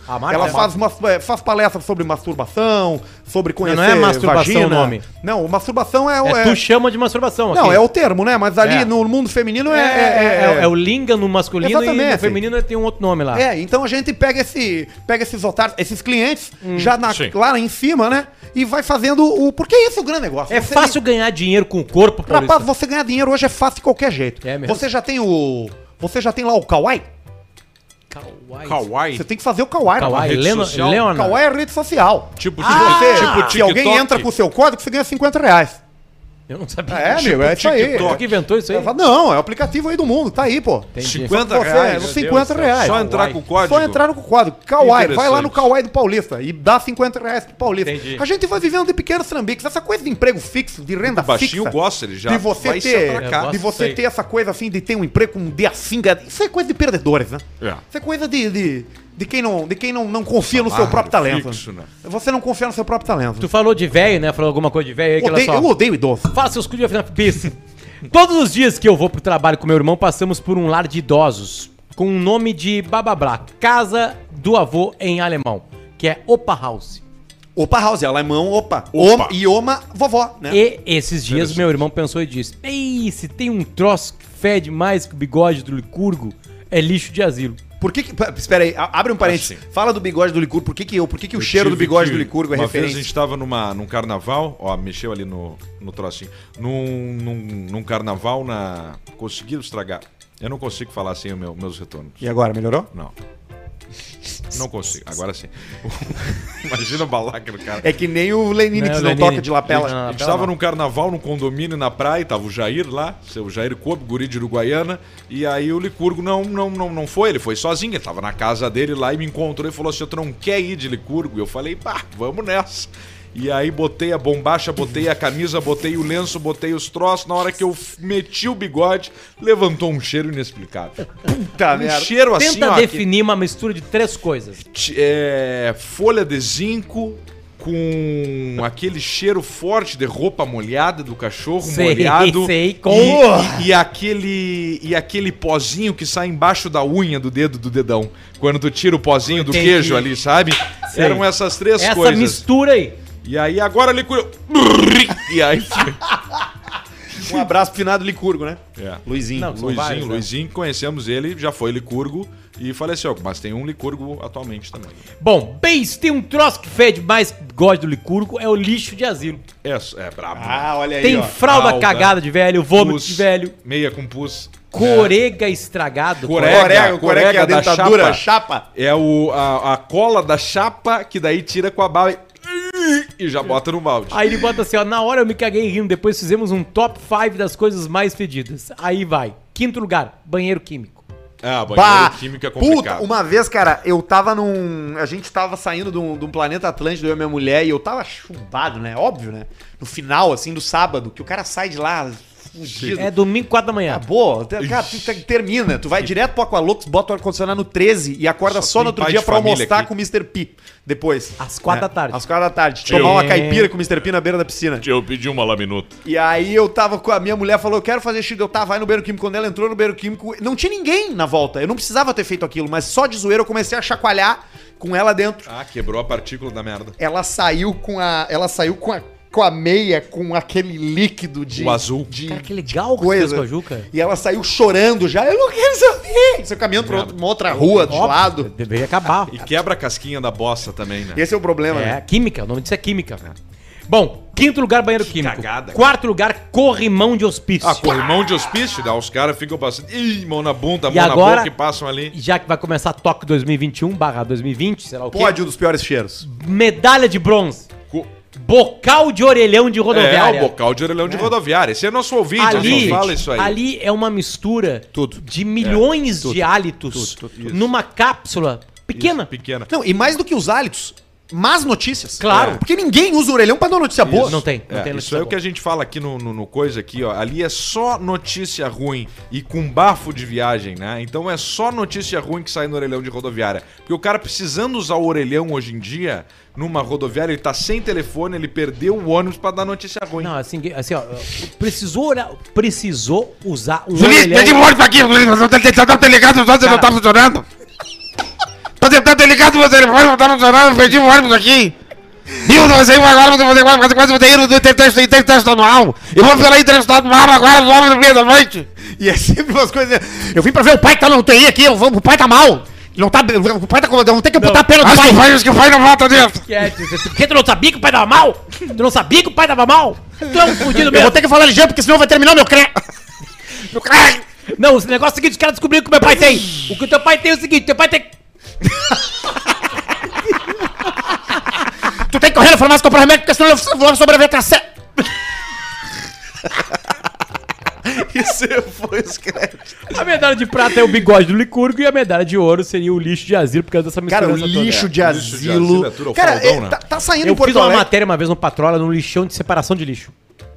A Marcia ela é faz, uma, é, faz palestras sobre masturbação, sobre conhecer não é masturbação o nome. Não, masturbação é o... É, é- tu chama de masturbação Não, aqui. é o termo, né? Mas ali É. no mundo feminino É, é... é, o linga no masculino e no Exatamente. feminino tem um outro nome lá. É, então a gente pega esse, pega esses otários, esses clientes Hum. já na- lá em cima, né? E vai fazendo o. Porque esse é o grande negócio. É Você- fácil ganhar dinheiro com o corpo, Paulista. Rapaz, você ganhar dinheiro hoje é fácil de qualquer jeito. É mesmo. Você já tem o. Você já tem lá o Kawaii? Kawaii. Kawaii. Você tem que fazer o Kawaii. Kawaii. rede Leno, social. Leonard. Kawaii é rede social. Tipo, Se tipo, você, tipo se alguém TikTok. entra com o seu código, você ganha 50 reais. Eu não sabia. É, Tipo amigo, é isso aí. TikTok. que inventou isso aí? É, Não, é o aplicativo aí do mundo, tá aí, pô. Entendi. 50 Você, reais. 50 Deus, reais. Só entrar com o código. Só entrar no código. Kawaii. Vai lá no Kawaii do Paulista e dá 50 reais pro Paulista. Entendi. A gente vai vivendo de pequenos trambiques. Essa coisa de emprego fixo, de renda baixinho fixa. gosta, ele já de você vai se ter, de você ter essa coisa assim de ter um emprego com um dia finga. Isso é coisa de perdedores, né? É. Isso é coisa de, de, de quem, não, de quem não, não confia no seu próprio talento. fixo, né? Você não confia no seu próprio talento. Tu falou de velho, né? Falou alguma coisa de velho aí que Odeio- olha eu só. odeio idoso. Faça seus cu de afinal pista. Todos os dias que eu vou pro trabalho com meu irmão, passamos por um lar de idosos com o nome de Babablá, Casa do Avô em alemão, que é Opa House. Opa House, alemão, opa. Opa. Oma- e Oma, vovó, né? E esses dias meu irmão pensou e disse: Ei, se tem um troço que fede mais que o bigode do Licurgo, é lixo de asilo. Por que que... Espera aí, abre um parênteses. Assim. Fala do bigode do Licurgo. Por que que eu... Por que que o Eu cheiro do bigode que- do Licurgo é uma vez a referência? gente tava numa, num carnaval, ó, mexeu ali no, no trocinho. Num, num, num carnaval na. Conseguiram estragar. Eu não consigo falar sem os meu, meus retornos. E agora, melhorou? Não. Não consigo, agora sim. Imagina o balaca do cara. É que nem o Lenine Não, que o não Lenine. toca de lapela. Não, A gente pera tava lá. num carnaval, num condomínio na praia, tava o Jair lá, seu Jair Kobe, guri de Uruguaiana, e aí o Licurgo não, não, não, não foi, ele foi sozinho, ele tava na casa dele lá e me encontrou e falou assim, tu não quer ir de Licurgo? E eu falei, pá, vamos nessa. E aí botei a bombacha, botei a camisa, botei o lenço, botei os troços, na hora que eu meti o bigode, levantou um cheiro inexplicável. Puta Um cheiro assim, Tenta ó, que- definir uma mistura de três coisas. É, folha de zinco com aquele cheiro forte de roupa molhada do cachorro Sei, molhado sei, com- e, e aquele e aquele pozinho que sai embaixo da unha do dedo do dedão quando tu tira o pozinho do Entendi. queijo ali, sabe? Sei. Eram essas três Essa coisas. mistura aí. E aí agora ele curou. E aí foi. Um abraço pro finado Licurgo, né? É. Luizinho. Não, são Luizinho, vários, né? Luizinho, conhecemos ele, já foi licurgo e faleceu, mas tem um licurgo atualmente também. Bom, bem, se tem um troço que fede mais que bigode do Licurgo, é o lixo de asilo. É, é brabo. né? Ah, olha aí, Tem ó. fralda fralda, cagada de velho, vômito Pus, de velho, Meia com pus. corega estragado. Corega. Corega, corega, corega a da dentadura, chapa. chapa. É o, a, a cola da chapa que daí tira com a bala e, já bota no balde. Aí ele bota assim, ó, na hora eu me caguei rindo, depois fizemos um top 5 das coisas mais fedidas. Aí vai. Quinto lugar, banheiro químico. Ah, banheiro Bah, químico é puta, complicado. uma vez, cara, eu tava num. A gente tava saindo de um, de um planeta Atlântico, eu e minha mulher, e eu tava chumbado, né? Óbvio, né? No final, assim, do sábado, que o cara sai de lá fugido. É domingo, 4 da manhã. Acabou. Cara, tu te- termina. Tu vai direto pro Aqualux, bota o ar-condicionado no 13 e acorda Só só, no outro dia pra almoçar aqui. com o Mr. P. Depois. Às quatro É, da tarde. Às quatro da tarde. Tio. Tomar uma caipira com o Mr. P na beira da piscina. Eu pedi uma lá minuto. E aí eu tava com a minha mulher, falou, eu quero fazer xixi, eu tava, vai no banheiro químico. Quando ela entrou no banheiro químico, não tinha ninguém na volta. Eu não precisava ter feito aquilo, mas só de zoeira eu comecei a chacoalhar com ela dentro. Ah, quebrou a partícula da merda. Ela saiu com a, ela saiu com a, com a meia, com aquele líquido de... O azul. De, Cara, que legal que coisa. fez com a Juca. E ela saiu chorando já. Eu não quero saber. Você caminhando pra outra- uma outra rua do Óbvio, lado. Deveria acabar. E quebra a casquinha da bosta também, né? Esse é o problema, É, né? química, o nome disso é química. Bom, quinto lugar, banheiro químico. cagada. Quarto lugar, corrimão de hospício. Ah, corrimão de hospício, dá, os caras ficam passando. Ih, mão na bunda, E mão na agora- boca e passam ali. Já que vai começar Tóquio 2021 barra 2020, sei lá o quê. Pódio dos piores cheiros. Medalha de bronze. Bocal de orelhão de É, rodoviária. o bocal de orelhão de rodoviária. Esse é nosso ouvinte, a ali, gente fala isso aí. ali é uma mistura Tudo. de milhões de hálitos numa cápsula pequena. Isso, pequena. Não, e mais do que os hálitos, más notícias. Claro. Porque ninguém usa o orelhão pra dar notícia boa. Não tem, não É, tem isso notícia é o boa. que a gente fala aqui no, no, no coisa aqui, ó. Ali é só notícia ruim e com bafo de viagem, né? Então é só notícia ruim que sai no orelhão de rodoviária. Porque o cara precisando usar o orelhão hoje em dia, numa rodoviária, ele tá sem telefone, ele perdeu o ônibus pra dar notícia ruim. Não, assim, assim, ó, precisou, olhar- precisou usar um orelhão. pede um ônibus aqui, Julinho. Você tá tá ligado, você não tá funcionando. Tá ligado, meu telefone não tá funcionando. Perdi o ônibus aqui. Viu, não sei agora, você vai fazer quase no tem teste anual. Eu vou pela entrevista anual agora, nove no meio da noite. E é sempre umas coisas. Eu vim pra ver o pai que tá no UTI aqui, eu vou- o pai tá mal. Não tá, o pai tá com. Vamos ter que amputar a perna do que pai. o pai, acho que o pai não volta dentro. Que Porque tu não sabia que o pai dava mal? Tu não sabia que o pai dava mal? Tu é um fudido Eu mesmo. vou ter que falar ligeiro, porque senão vai terminar o meu cré. Meu cara, Não, esse negócio é o seguinte, os caras descobriram que o meu pai tem. O que o teu pai tem é o seguinte, teu pai tem... Tu tem que correr na farmácia comprar remédio, porque senão eu vou sobreviver até a sé. Isso foi os créditos. A medalha de prata é o bigode do licúrgico e a medalha de ouro seria o lixo de asilo por causa dessa mistura. Cara, o lixo de Lixo de asilo. é tudo Cara, é, né? tá, tá saindo Eu em Porto fiz uma Alegre. matéria uma vez no Patrola, num lixão de separação de lixo.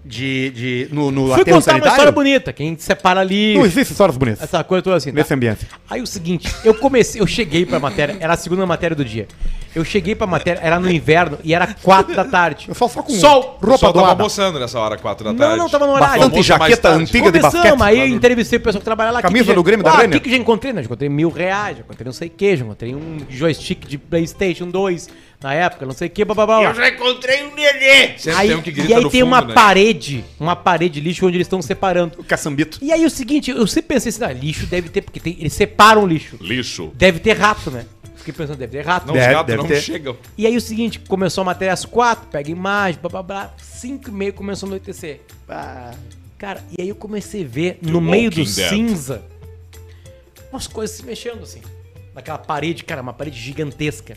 De, de, no, no Fui contar uma sanitário? história bonita, quem separa ali... Não existe histórias bonitas. Essa coisa toda assim, tá? Nesse ambiente. Aí o seguinte, eu comecei, eu cheguei pra matéria, era a segunda matéria do dia. Eu cheguei pra matéria, era no inverno e era quatro da tarde. Eu só, só com Sol! O roupa pessoal tava doada. almoçando nessa hora, quatro da Não, tarde. não, tava no horário. Bastante Almoço mais jaqueta tarde. antiga de basquete. Começamos, aí eu entrevistei o pessoal que trabalha lá. Camisa que que do já- Grêmio da ah, Renner? O que, que já encontrei? Né? Já encontrei mil reais, já encontrei não sei o que, já encontrei um joystick de Playstation 2 na época, não sei o que, bababá. eu já encontrei um nenê. Sempre Aí, tem um que grita e aí no tem fundo, uma né? parede, uma parede de lixo onde eles estão separando. O caçambito. E aí o seguinte, eu sempre pensei assim, ah, lixo deve ter, porque tem, eles separam o lixo. Lixo. Deve ter rato, né? Fiquei pensando, deve ter rato. Não, Deve- os gatos não ter. chegam. E aí o seguinte, começou a matéria às quatro, pega imagem, blá blá blá, cinco e meia começou a anoitecer. Cara, e aí eu comecei a ver no meio do Dead. cinza umas coisas se mexendo assim. Naquela parede, cara, uma parede gigantesca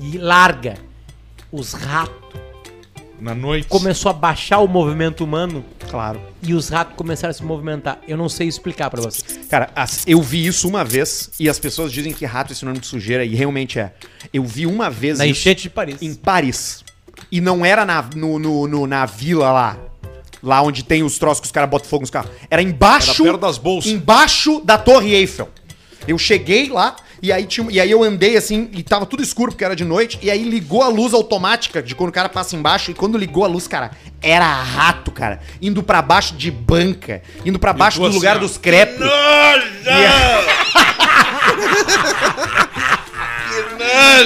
e larga. Os ratos Na noite. começou a baixar o movimento humano Claro. e os ratos começaram a se movimentar. Eu não sei explicar pra vocês. Cara, as- eu vi isso uma vez e as pessoas dizem que rato é sinônimo de sujeira e realmente é. Eu vi uma vez Na isso enchente de Paris. em Paris. E não era na, no, no- no- na vila lá. Lá onde tem os troços que os caras botam fogo nos carros. Era embaixo. Era perto das bolsas. Embaixo da Torre Eiffel. Eu cheguei lá e aí, tinha, e aí eu andei assim e tava tudo escuro porque era de noite. E aí ligou a luz automática de quando o cara passa embaixo. E quando ligou a luz, cara, era rato, cara. Indo pra baixo de banca. Indo pra baixo do assim, lugar ó. dos crepes.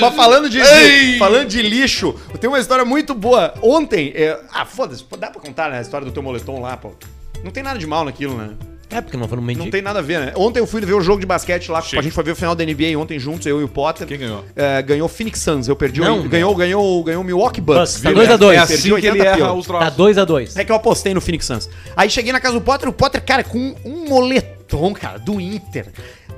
Mas falando de, de- falando de lixo, tem uma história muito boa. Ontem, é, ah, foda-se, dá pra contar né, a história do teu moletom lá, pô. Não tem nada de mal naquilo, né? É, porque não foi no mendigo. Não tem nada a ver, né? Ontem eu fui ver o jogo de basquete lá, Chique. a gente foi ver o final da NBA ontem juntos, eu e o Potter. Quem ganhou? É, ganhou o Phoenix Suns, eu perdi. Não, o, ganhou, ganhou, ganhou o Milwaukee Bucks. Bucks, tá viu? dois a dois. É Perdi assim que ele 80 erra os Tá troços. 2x2. É que eu apostei no Phoenix Suns. Aí cheguei na casa do Potter, o Potter, cara, com um moletom, cara, do Inter,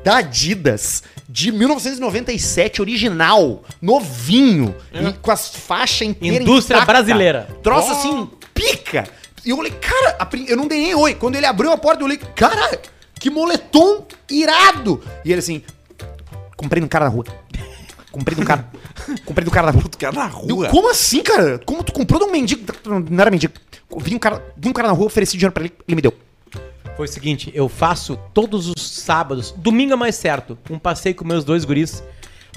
da Adidas, de 1997, original, novinho, e com as faixas inteiras Indústria intacta. brasileira. Troço assim, pica. E eu falei, cara, eu não dei nem oi. Quando ele abriu a porta, eu falei, cara, que moletom irado. E ele assim, comprei um cara na rua. Comprei um cara. comprei um cara na rua. Cara na Eu, rua. como assim, cara? Como tu comprou de um mendigo? Não era mendigo. Vi um cara, vi um cara na rua, ofereci dinheiro pra ele, ele me deu. Foi o seguinte, eu faço todos os sábados, domingo é mais certo, um passeio com meus dois guris,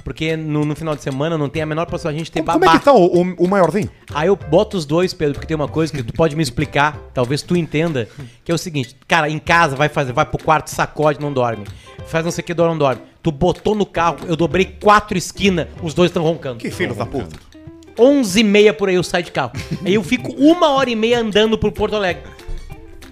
porque no, no final de semana não tem a menor possibilidade de a gente ter Como, babá. como é que tá o, o, o maiorzinho? Aí eu boto os dois, Pedro, porque tem uma coisa que tu pode me explicar, talvez tu entenda, que é o seguinte, cara, em casa vai fazer, vai pro quarto, sacode, não dorme. Faz não sei o que, não dorme. Tu botou no carro, eu dobrei quatro esquinas, os dois estão roncando. Que filho da puta. 11 e meia por aí eu saio de carro. aí eu fico uma hora e meia andando por Porto Alegre.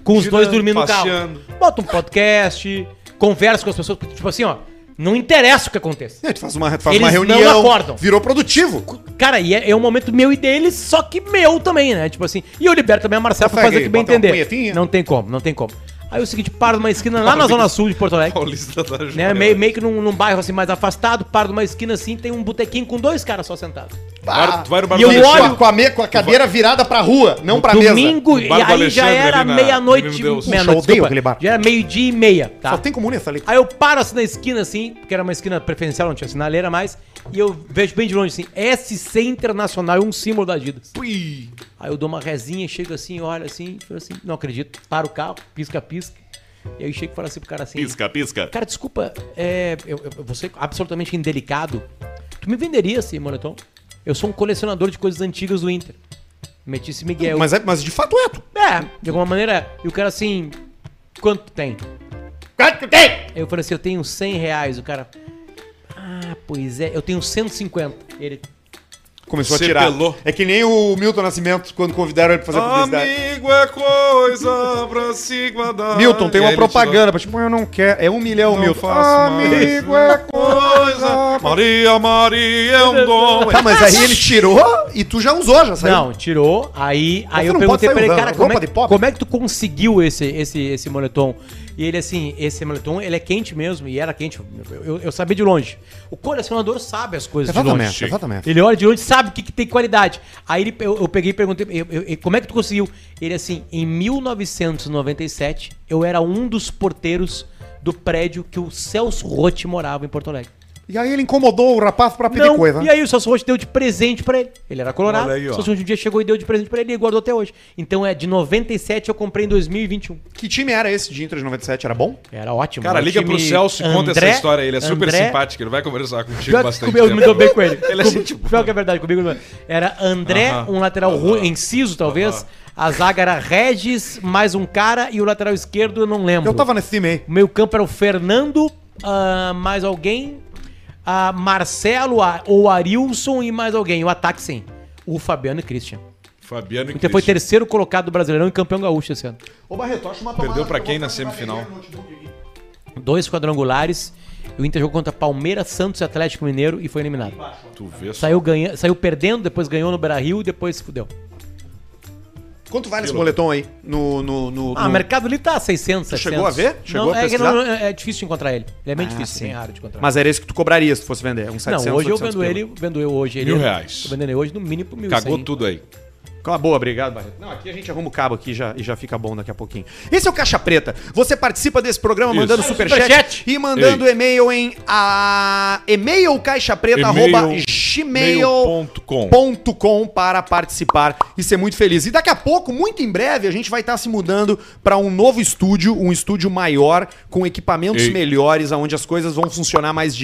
Com os dois dormindo no carro. passeando. Bota um podcast, conversa com as pessoas, tipo assim, ó, não interessa o que aconteça. É, tu faz uma, faz Eles uma não reunião. acordam. Virou produtivo. Cara, e é, é um momento meu e deles, só que meu também, né? Tipo assim. E eu libero também a Marcela pra fazer o que bem botar uma entender. Não tem como, não tem como. Aí o seguinte, paro numa esquina lá na zona sul de Porto Alegre. Paulista da Né, meio, meio que num, num bairro assim mais afastado, paro numa esquina assim, tem um botequinho com dois caras só sentados. Vai- tu vai no bar E eu olho- Com a, me- com a cadeira virada pra rua, não pra mesa. Domingo, e aí já era meia-noite. Meia-noite. Já era meio-dia e meia, tá? Só tem comunista ali. Aí eu paro assim na esquina, assim, porque era uma esquina preferencial, não tinha sinaleira mais, e eu vejo bem de longe assim, SC Internacional, um símbolo da Adidas. Ui. Aí eu dou uma rezinha, chego assim, olho assim, falo assim, não acredito, paro o carro, pisca, pisca. E aí chego e falo assim pro cara assim, Pisca, pisca. cara, desculpa, é, eu, eu, eu vou ser absolutamente indelicado. Tu me venderia esse moletom? Eu sou um colecionador de coisas antigas do Inter. Meti esse Miguel. Mas, é- mas de fato é. tu. É, de alguma maneira, e o cara assim, quanto tem? Quanto tem? Aí eu falei assim, eu tenho 100 reais. O cara, ah, pois é, eu tenho 150. Ele, Começou a Você tirar. pelou. É que nem o Milton Nascimento, quando convidaram ele pra fazer publicidade. Amigo é coisa pra se guardar. Milton, tem uma propaganda, pra, tipo, eu não quero. É um milhão, Não Milton. faço mais. Amigo é coisa. Maria, Maria é um dom. Tá, mas aí ele tirou e tu já usou, já saiu. não, tirou. Aí, aí eu perguntei pra ele, cara, como é, como é que tu conseguiu esse, esse, esse moletom? E ele assim, esse moletom, ele é quente mesmo, e era quente. Eu, eu, eu sabia de longe. O colecionador sabe as coisas de longe. Exatamente, exatamente. Ele olha de longe, sabe o que, que tem qualidade. Aí ele, eu, eu peguei e perguntei, como é que tu conseguiu? Ele assim, em 1997, eu era um dos porteiros do prédio que o Celso Rotti morava em Porto Alegre. E aí ele incomodou o rapaz pra pedir Não, coisa. e aí o Celso Rotti deu de presente pra ele. Ele era colorado. Aí, o Celso Rotti um dia chegou e deu de presente pra ele e guardou até hoje. Então é de 97 eu comprei em 2021. Que time era esse de Inter de 97? Era bom? Era ótimo. Cara, O liga pro Celso e conta essa história aí. Ele é super André- simpático, ele vai conversar contigo bastante. eu me dou bem com ele. Ele é gente boa. Que é verdade, comigo não é. Era André, Aham. um lateral ruim, inciso talvez. A zaga era Regis, mais um cara, e o lateral esquerdo eu não lembro. Eu tava nesse time aí. O meio campo era o Fernando, ah, mais alguém, a Marcelo a- ou Arilson e mais alguém. O ataque sim. O Fabiano e Christian. Fabiano e O Inter foi terceiro colocado do Brasileirão e campeão gaúcho esse ano. Ô Barreto, acho uma Perdeu pra quem na semifinal? Dois quadrangulares. O Inter jogou contra Palmeiras, Santos e Atlético Mineiro e foi eliminado. Tu vê só. Saiu, ganha, saiu perdendo, depois ganhou no Beira-Rio e depois se fudeu. Quanto vale esse moletom aí? No. no, no Ah, no- o mercado ali tá 600, Tu 700. chegou a ver? Chegou não, a é, pesquisar? não, é difícil de encontrar ele. Ele é bem Ah, difícil, sim. bem raro de encontrar. Mas era esse que tu cobraria se tu fosse vender. Uns 700, não, hoje eu 800 vendo pila. ele, vendo eu hoje ele. Mil reais. Tô vendendo ele hoje no mínimo por mil. Cagou tudo aí. Uma boa, obrigado, Barreto. Não, aqui a gente arruma o cabo aqui já, e já fica bom daqui a pouquinho. Esse é o Caixa Preta. Você participa desse programa Isso. mandando Ah, superchat, superchat. e mandando e-mail em a e-mail caixapreta arroba gmail.com Mail.com. para participar e ser muito feliz. E daqui a pouco, muito em breve, a gente vai estar se mudando para um novo estúdio, um estúdio maior, com equipamentos Ei. melhores, onde as coisas vão funcionar mais,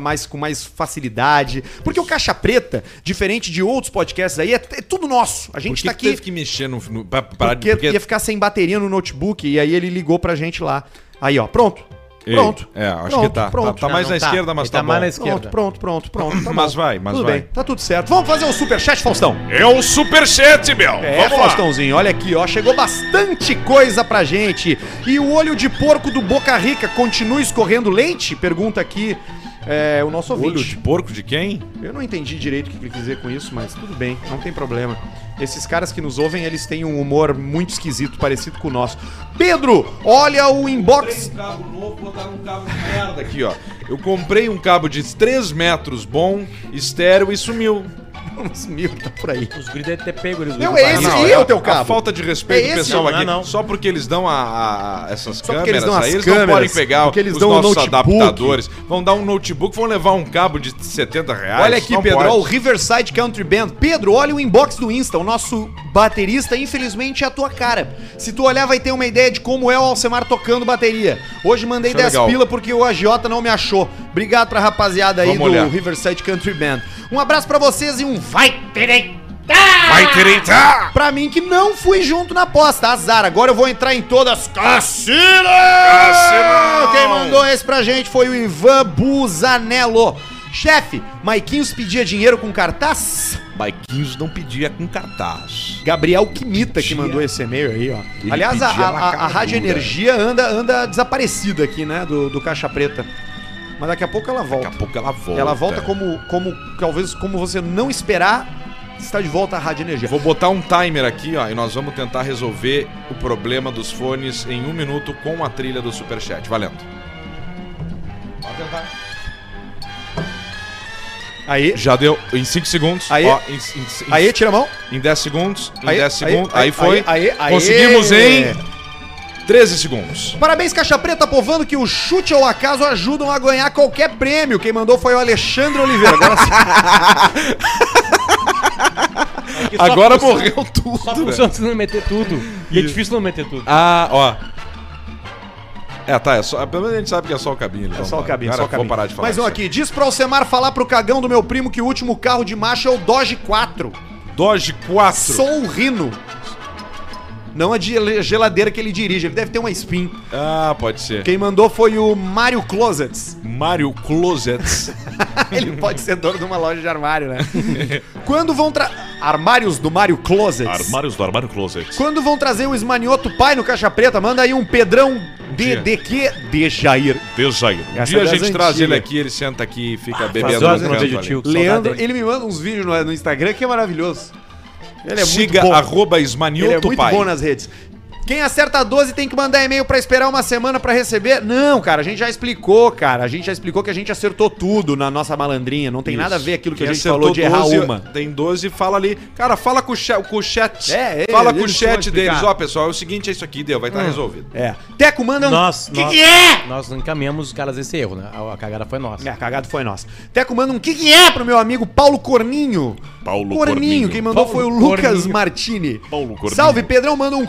mais com mais facilidade. Porque o Caixa Preta, diferente de outros podcasts aí, é, é tudo nosso. A gente Por que tá que aqui teve que mexer no... no pra, parar de- porque, ia ficar sem bateria no notebook e aí ele ligou pra gente lá. Aí, ó, pronto. Ei, Pronto. É, acho Pronto, que tá. pronto. Tá, tá mais Não, na não tá. esquerda, mas Ele tá, tá mais bom. na esquerda. Pronto, pronto, pronto, pronto. Tá Mas vai, mas tudo vai. bem, tá tudo certo. Vamos fazer o superchat, Faustão. É o superchat, meu. É, Vamos lá. Faustãozinho, olha aqui, ó, chegou bastante coisa pra gente. E o olho de porco do Boca Rica continua escorrendo leite? Pergunta aqui é, o nosso ouvinte. Olho de porco de quem? Eu não entendi direito o que ele quis dizer com isso, mas tudo bem, não tem problema. Esses caras que nos ouvem, eles têm um humor muito esquisito, parecido com o nosso. Pedro, olha o inbox. um cabo novo, botaram um cabo de merda aqui, ó. Eu comprei um cabo de 3 metros bom, estéreo e sumiu. Uns mil, tá por aí. Os guris devem ter pego eles. Não, guris é esse aí, é o teu A cabo. falta de respeito É do esse? pessoal Não, aqui. não, não. Só porque eles dão a, a- essas Só porque câmeras eles dão as aí, eles não podem pegar porque eles os dão nossos notebook. adaptadores. Vão dar um notebook, vão levar um cabo de 70 reais. Olha aqui, não Pedro, pode. ó, o Riverside Country Band. Pedro, olha o inbox do Insta. O nosso baterista, infelizmente, é a tua cara. Se tu olhar, vai ter uma ideia de como é o Alcemar tocando bateria. Hoje mandei Isso é 10 legal. pila porque o agiota não me achou. Obrigado pra rapaziada aí Vamos do olhar. Riverside Country Band. Um abraço pra vocês e um vai Vai direitar! pra mim que não fui junto na aposta. Azar, agora eu vou entrar em todas. Cassino! Cassinão! Quem mandou esse pra gente foi o Ivan Busanello. Chefe, Maiquinhos pedia dinheiro com cartaz? Baiquinhos não pedia com cartaz. Gabriel Quimita que mandou esse e-mail aí, ó. Ele Aliás, a, a- a- Rádio. Energia anda, anda desaparecida aqui, né? Do, do Caixa Preta. Mas daqui a pouco ela volta. Daqui a pouco ela volta. Ela volta como, como, talvez, como você não esperar, está de volta a Rádio Energia. Vou botar um timer aqui, ó, e nós vamos tentar resolver o problema dos fones em um minuto com a trilha do Superchat. Valendo. Pode tentar. Aí, Já deu em 5 segundos. Aí. Ó, em, em, em, aí, tira a mão. em 10 segundos. Em Aí, 10 segundos. aí, Aí, foi. aí, aí, Conseguimos aí. em 13 segundos. Parabéns, Caixa Preta, povando que o chute ou acaso ajudam a ganhar qualquer prêmio. Quem mandou foi o Alexandre Oliveira. Agora sim. Só Agora funciona- morreu Só tudo. velho. funciona se não meter tudo. E é difícil não meter tudo. Ah, ó. É, tá, é só, pelo menos a gente sabe que é só o cabinho. É só o cabinho, Cara, só o cabinho. Vou parar de falar Mais um aqui. Diz pro Alcemar falar pro cagão do meu primo que o último carro de macho é o Dodge 4. aí. Dodge 4. Sou o Rino. Não a de geladeira que ele dirige, ele deve ter uma spin. Ah, pode ser. Quem mandou foi o Mário Closets. Mario Closets. Ele pode ser dono de uma loja de armário, né? Quando vão tra... Armários do Mário Closets. Armários do armário closet. Quando vão trazer o Esmanioto pai no Caixa Preta, manda aí um Pedrão de, dia. de que? De Jair. Desairo. Um Essa dia a gente traz antigas. ele aqui, ele senta aqui e fica Faz bebendo horas que não vejo tio. Leandro, ele me manda uns vídeos no, no Instagram que é maravilhoso. Ele é Siga muito bom. arroba Ele é muito Pai. bom nas redes. Quem acerta 12 tem que mandar e-mail pra esperar uma semana pra receber? Não, cara, a gente já explicou, cara. A gente já explicou que a gente acertou tudo na nossa malandrinha. Não tem Isso. nada a ver aquilo que Quem a gente falou de errar 12, uma. Tem 12, fala ali. Cara, fala com o chat. Com o chat. É, é, fala com o chat deles. Ó, pessoal, é o seguinte, é isso aqui, deu, vai estar resolvido. É. Teco, manda um. Nós, que nós, que é? nós encaminhamos os caras esse erro, né? A, a cagada foi nossa. É, a cagada foi nossa. Teco, manda um que que é pro meu amigo Paulo Corninho. Paulo Corninho, Corninho. quem mandou Paulo foi o Lucas Corninho. Martini. Paulo Corninho. Salve, Pedrão, manda um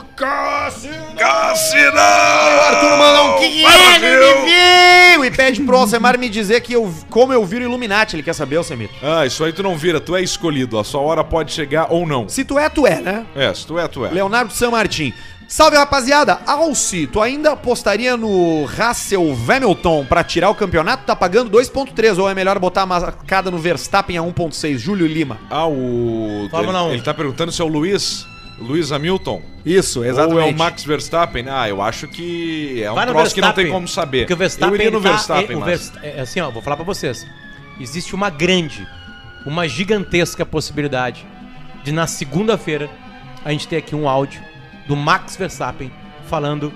Cassino. Cassina! O Arthur manda um que é, meu viu? E pede pro Alcemar me dizer que eu, como eu viro Illuminati. Ele quer saber, Alcemir. Ah, isso aí tu não vira, tu é escolhido. A sua hora pode chegar ou não. Se tu é, tu é, né? É, se tu é, tu é. Leonardo San Martin. Salve, rapaziada. Alci, tu ainda apostaria no Russell Hamilton pra tirar o campeonato? Tá pagando 2.3 ou é melhor botar a marcada no Verstappen a 1.6? Júlio Lima. Ah, o. Fórmula ele, 1. ele tá perguntando se é o Luiz. Luiz Hamilton. Isso, Ou é exatamente. o Max Verstappen? Ah, eu acho que é um troço que não tem como saber. Porque o Verstappen, eu iria no tá- Verstappen, é, o mas... Verst- é assim, ó, vou falar pra vocês. Existe uma grande, uma gigantesca possibilidade de na segunda-feira a gente ter aqui um áudio do Max Verstappen falando.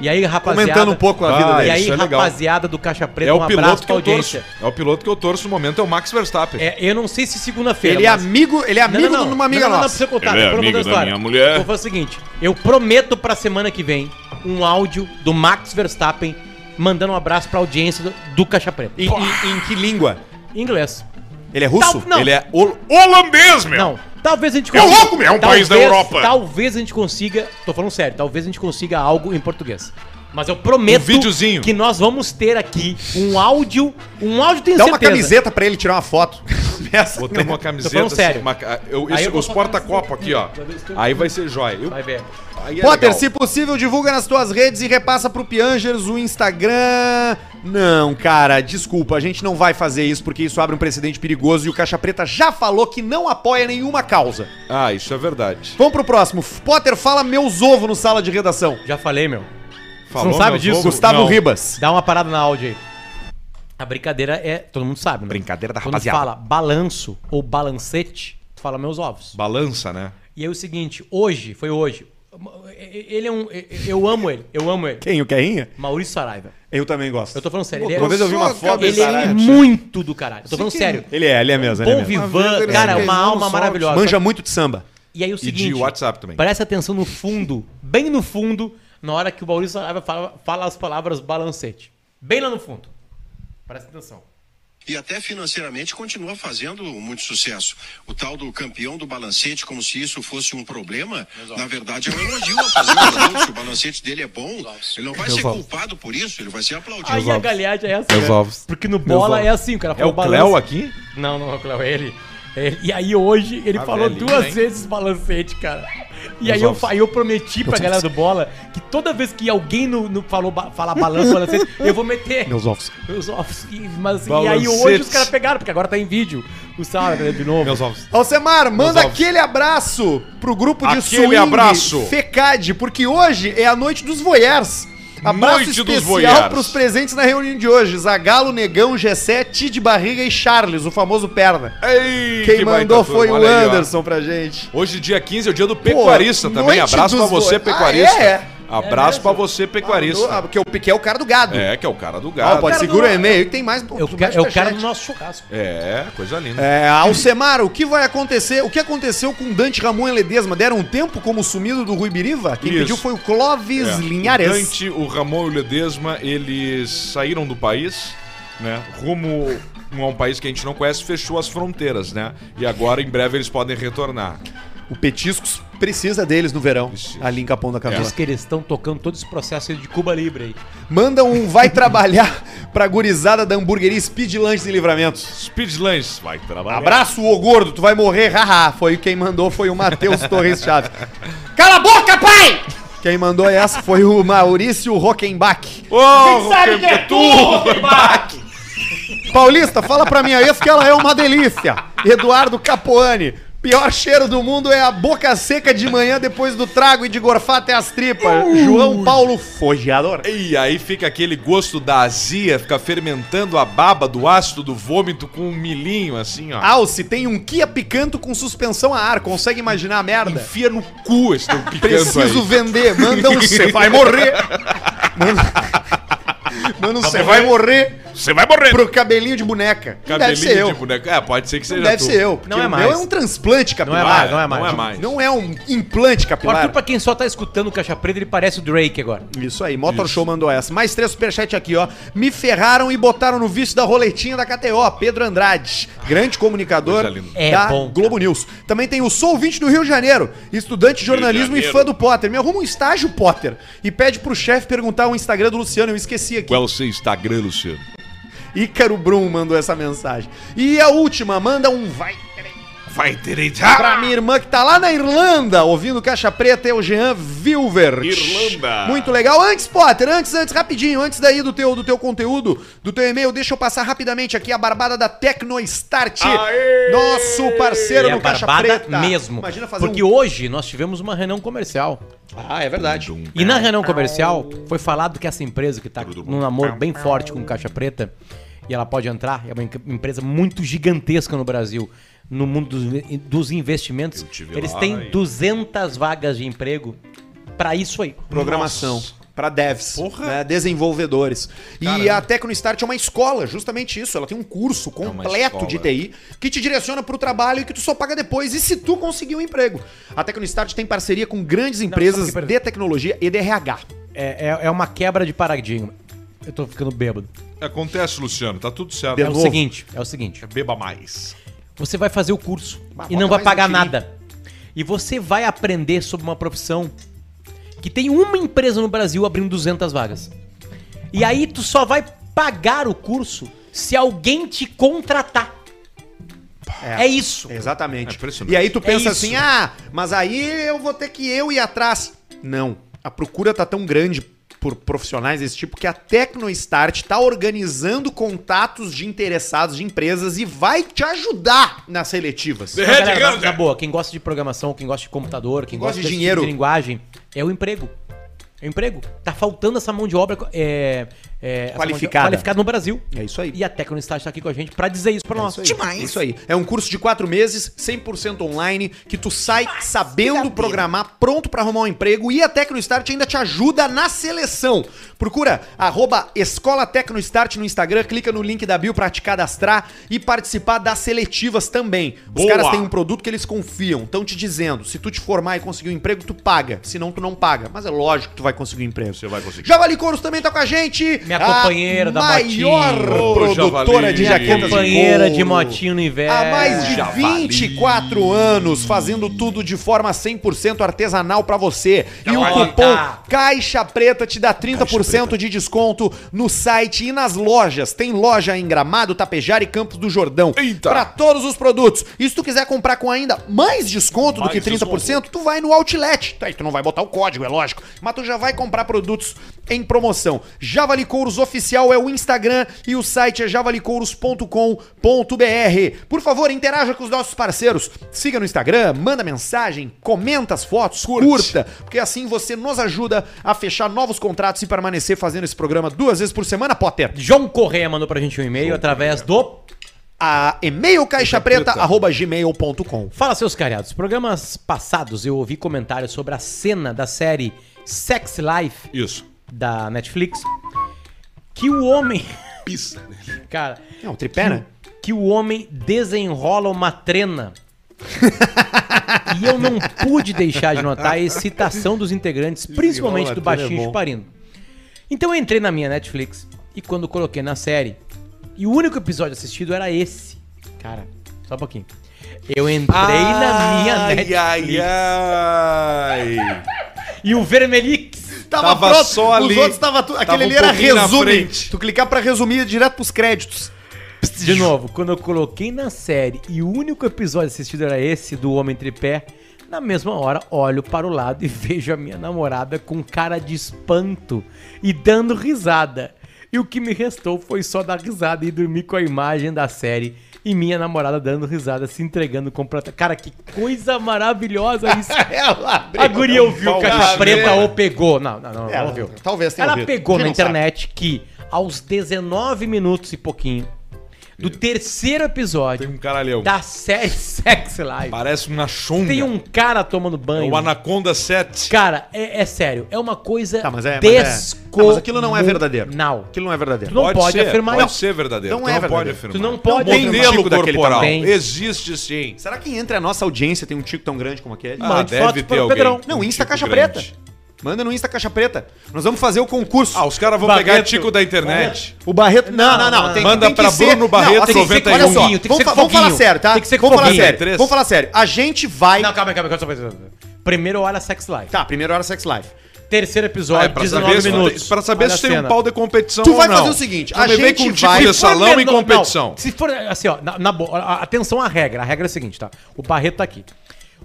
E aí, rapaziada. Comentando um pouco a vida Ah, E dele. aí, isso é legal. rapaziada do Caixa Preta, É um o abraço piloto que pra eu torço. audiência. É o piloto que eu torço no momento, é o Max Verstappen. É, eu não sei se segunda-feira. Ele é mas- amigo, ele é amigo de uma amiga não, não, não, nossa. precisa contar. Ele é amigo da história. minha mulher. Vou fazer o seguinte: eu prometo pra semana que vem um áudio do Max Verstappen mandando um abraço pra audiência do, do Caixa Preta. Em, em- em que língua? Em inglês. Ele é russo? Tal- não, Ele é hol- Holandês, meu! não. Talvez a gente É louco, meu, é um país da Europa. Talvez a gente consiga. Tô falando sério, talvez a gente consiga algo em português. Mas eu prometo Um videozinho. que nós vamos ter aqui um áudio. Um áudio tenho Dá uma certeza. camiseta pra ele tirar uma foto. Essa, Botamos uma camiseta. falando sério. uma eu- esse- eu os porta-copo aqui, ó. Aí vai ser jóia. Eu- Vai ver. aí é Potter, legal. se possível, divulga nas tuas redes e repassa pro Piangers o Instagram. Não, cara, desculpa, a gente não vai fazer isso porque isso abre um precedente perigoso e o Caixa Preta já falou que não apoia nenhuma causa. Ah, isso é verdade. Vamos pro próximo. Potter, fala meus ovos no sala de redação. Já falei, meu. Falou, não sabe disso? Gustavo Não. Ribas. Dá uma parada na áudio aí. A brincadeira é. Todo mundo sabe, né? Brincadeira da Quando rapaziada. fala balanço ou balancete, tu fala meus ovos. Balança, né? E aí o seguinte, hoje, foi hoje. Ele é um. Eu amo ele, eu amo ele. Quem, o Querrinha? Maurício Saraiva. Eu também gosto. Eu tô falando sério. Ele é, Uma vez eu vi uma foto ele é muito do caralho. Eu tô falando sério. Ele é, ele é mesmo, ele é Bom mesmo. vivan, cara, uma alma maravilhosa. Manja muito de samba. E aí o E seguinte. de WhatsApp também. Presta atenção no fundo, bem no fundo, na hora que o Maurício Saraiva fala, fala as palavras balancete. Bem lá no fundo. Presta atenção. E até financeiramente continua fazendo muito sucesso. O tal do campeão do balancete, como se isso fosse um problema, na verdade é um elogio a fazer o produto. Se o balancete dele é bom, ele não vai ser culpado por isso, ele vai ser aplaudido. Aí a galhagem é assim. Né? ovos. Porque no bola é assim, o cara É o Cléo aqui? Não, não é o Cléo, é ele. É. E aí hoje ele Ah, falou velhinho, duas hein? vezes balancete, cara. E aí eu, fa- eu prometi pra galera do bola que toda vez que alguém no, no falou ba- falar balanço, balancete, eu vou meter Meus ovos. meus ovos. E, mas, assim, e aí hoje os caras pegaram, porque agora tá em vídeo. O Saraiva de novo. Meus ovos. Alcemar, manda ovos. aquele abraço pro grupo de Aquele swing abraço. FECAD, porque hoje é a noite dos voyeurs. Abraço Noite dos especial voyeurs. pros presentes na reunião de hoje. Zagalo, Negão, Gessé, Tid Barriga e Charles, o famoso perna. Ei, Quem que mandou foi o olha aí. Anderson pra gente. Hoje, dia 15, é o dia do pecuarista Pô, também. Abraço pra dos você, vo- pecuarista. Ah, é, é. Abraço pra você, Ah, pecuarista. que, é o, que é o cara do gado. É, que é o cara do Ah, gado. pode segura o e-mail que tem mais. Eu, mais quero- eu quero superchat. no nosso churrasco. É, coisa linda. É, Alcemar, o que vai acontecer? O que aconteceu com Dante Ramon e Ledesma? Deram um tempo como sumido do Rui Biriva? Quem Isso. pediu foi o Clóvis É. Linhares. O Dante, o Ramon e o Ledesma, eles saíram do país, né? Rumo a um país que a gente não conhece, fechou as fronteiras, né? E agora, em breve, eles podem retornar. O Petiscos precisa deles no verão, Precisa. ali em Capão da Canoa. Diz que eles estão tocando todo esse processo de Cuba Libre aí. Manda um vai trabalhar pra gurizada da hamburgueria Speed Lanches e Livramentos. Speed Lanches, vai trabalhar. Abraço, ô gordo, tu vai morrer, haha. Foi quem mandou, foi o Matheus Torres Chaves. Cala a boca, pai! Quem mandou essa foi o Maurício Rockenbach. Ô, sabe que é tu, Paulista, fala pra minha ex que ela é uma delícia. Eduardo Capoane. Pior cheiro do mundo é a boca seca de manhã depois do trago e de gorfar até as tripas. João Paulo Fogeador. E aí fica aquele gosto da azia, fica fermentando a baba do ácido do vômito com um milhinho, assim, ó. Alce tem um Kia Picanto com suspensão a ar. Consegue imaginar a merda? Enfia no cu esse teu picanto Preciso aí. vender. Manda um você vai morrer. Manda um você vai morrer Você vai morrer. pro cabelinho de boneca. Não deve ser Cabelinho eu. de boneco. É, pode ser que Não seja deve tu. ser eu. Porque Não é o mais. meu é um transplante Não é capilar. mais, não é mais. Não é mais. Não é um implante capilar. Arthur, pra quem só tá escutando o Caixa Preta, ele parece o Drake agora. Isso aí, Motor Show mandou essa. Mais três superchats aqui, ó. Me ferraram e botaram no vício da roletinha da KTO, Pedro Andrade, grande comunicador Coisa linda. É da bom, Globo News. Também tem o Sou 20 do Rio de Janeiro, estudante de jornalismo e Janeiro. fã do Potter. Me arruma um estágio, Potter, e pede pro chefe perguntar o Instagram do Luciano, eu esqueci aqui. É o seu Instagram, Luciano? Ícaro Brum mandou essa mensagem. E a última, manda um vai Vai direita. Pra minha irmã que tá lá na Irlanda, ouvindo Caixa Preta, é o Jean Vilvert. Irlanda. Muito legal. Antes, Potter, antes, antes, rapidinho, antes daí do teu, do teu conteúdo, do teu e-mail, deixa eu passar rapidamente aqui a barbada da Tecnostart. Aê! Nosso parceiro é no Caixa barbada Preta. mesmo. Imagina fazer Porque um... hoje nós tivemos uma reunião comercial. Ah, é verdade. E na reunião comercial foi falado que essa empresa que tá num namoro bem forte com Caixa Preta, e ela pode entrar, é uma em- empresa muito gigantesca no Brasil, no mundo dos, dos investimentos. Eles lá têm e- 200 vagas de emprego pra isso aí. Programação. Nossa. Pra devs, né, desenvolvedores. E Caramba. a Tecnostart é uma escola, justamente isso. Ela tem um curso É completo escola. de TI que te direciona pro trabalho e que tu só paga depois. E se tu conseguir um emprego? A Tecnostart tem parceria com grandes empresas porque- de tecnologia e de RH. É, é, é uma quebra de paradigma. Eu tô ficando bêbado. Acontece, Luciano, tá tudo certo. É o seguinte, é o seguinte. Beba mais. Você vai fazer o curso Bah, e bota não vai mais pagar um tirinho. nada. E você vai aprender sobre uma profissão que tem uma empresa no Brasil abrindo 200 vagas. E aí tu só vai pagar o curso se alguém te contratar. É, isso. Exatamente. É impressionante. e aí tu pensa isso. assim, ah, mas aí eu vou ter que eu ir atrás. Não. A procura tá tão grande por profissionais desse tipo que a Tecnostart tá organizando contatos de interessados de empresas e vai te ajudar nas seletivas. De- Não, galera, na, na boa, quem gosta de programação, quem gosta de computador, quem gosta gosta, de desse dinheiro. tipo de linguagem, é o emprego. É o emprego. Tá faltando essa mão de obra é, é, Qualificada. qualificada no Brasil. É isso aí. E a Tecnostat tá aqui com a gente pra dizer isso pra nós. Isso aí. Isso aí. É um curso de quatro meses, 100% online, que tu sai sabendo programar, pronto pra arrumar um emprego e a Tecnostart ainda te ajuda na seleção. Procura arroba Escola Tecnostart no Instagram, clica no link da bio pra te cadastrar e participar das seletivas também. Os Boa. caras têm um produto que eles confiam, estão te dizendo, se tu te formar e conseguir um emprego, tu paga, senão tu não paga. Mas é lógico que tu vai conseguir um emprego. Você vai conseguir. Javali Couros também tá com a gente. Minha a companheira da maior motinha. Ô, produtora de Minha jaquetas Companheira de motinho no inverno. Há mais de Javali. 24 anos fazendo tudo de forma 100% artesanal pra você. E o cupom. Caixa Preta te dá 30% de desconto no site e nas lojas. Tem loja em Gramado, Tapejara e Campos do Jordão. Eita. Pra todos os produtos. E se tu quiser comprar com ainda mais desconto do Mais que 30%, tu vai no Outlet. Tá, Aí tu não vai botar o código, é lógico. Mas tu já vai comprar produtos em promoção. Javali Couros Oficial é o Instagram e o site é javalicouros.com.br. Por favor, interaja com os nossos parceiros. Siga no Instagram, manda mensagem, comenta as fotos, curta, porque assim você nos ajuda a fechar novos contratos e permanecer fazendo esse programa duas vezes por semana, Potter. João Correia mandou pra gente um e-mail através do. A e-mail caixapreta.gmail.com. Fala, seus cariados. Programas passados eu ouvi comentários sobre a cena da série Sex Life Isso. da Netflix que o homem, Pisa. cara, É, o tripé, né? que o homem desenrola uma trena. e eu não pude deixar de notar a excitação dos integrantes, principalmente do é baixinho bom. chuparino. Então eu entrei na minha Netflix e quando coloquei na série, e o único episódio assistido era esse. Cara, só um pouquinho. Eu entrei na minha Ai, Netflix ai, ai. e o Vermelix Tava só ali. Os outros tava tu... Aquele Tava um ali era pouquinho na resumo. Tu clicar pra resumir direto pros créditos. De novo, quando eu coloquei na série e o único episódio assistido era esse do Homem Tripé, na mesma hora olho para o lado e vejo a minha namorada com cara de espanto e dando risada. E o que me restou foi só dar risada e dormir com a imagem da série e minha namorada dando risada, se entregando completa. Cara, que coisa maravilhosa isso. Ela A guria ouviu caixa na preta ou pegou. Não, não, não, não Ela ouviu. talvez tenha Ela ouvido. pegou A na não sabe. internet que aos 19 minutos e pouquinho do terceiro episódio Tem um caralhão. da série Sex Life, Parece uma chunga. tem um cara tomando É banho. o Anaconda 7. Cara, é, é sério, é uma coisa Tá, mas é- mas é-. Ah, mas aquilo não é verdadeiro. Não. Aquilo não é verdadeiro. Tu não pode ser, afirmar Pode isso. ser verdadeiro. Não tu é não verdadeiro. pode afirmar. Tu não pode tem um Modelo tico daquele corporal. Existe sim. Será que entre a nossa audiência tem um tico tão grande como aquele? Ah, Mande deve foto ter para o alguém. Pedrão. Não, Um Insta Caixa grande. Preta. Manda no Insta Caixa Preta. Nós vamos fazer o concurso. Ah, os caras vão Barreto. pegar tico da internet. O Barreto. Não, não, não. não. Tem, Manda tem que pra ser- Bruno Barreto, assim, 91. Olha só, Tem que vamos, ser com vamos falar sério, tá? Tem que ser com vamos falar sério. Vamos falar sério. A gente vai. Não, calma calma calma. Primeiro olha Sex Life. Tá, primeiro hora Sex Life. Terceiro Ah, episódio, é pra 19 saber, minutos. pra saber Olha se tem cena. um pau de competição Tu ou vai não. fazer o seguinte, Tu a gente com vai- for salão e menor- competição. não, se for assim, ó, na, na atenção à regra. A regra é a seguinte, tá? O Barreto tá aqui.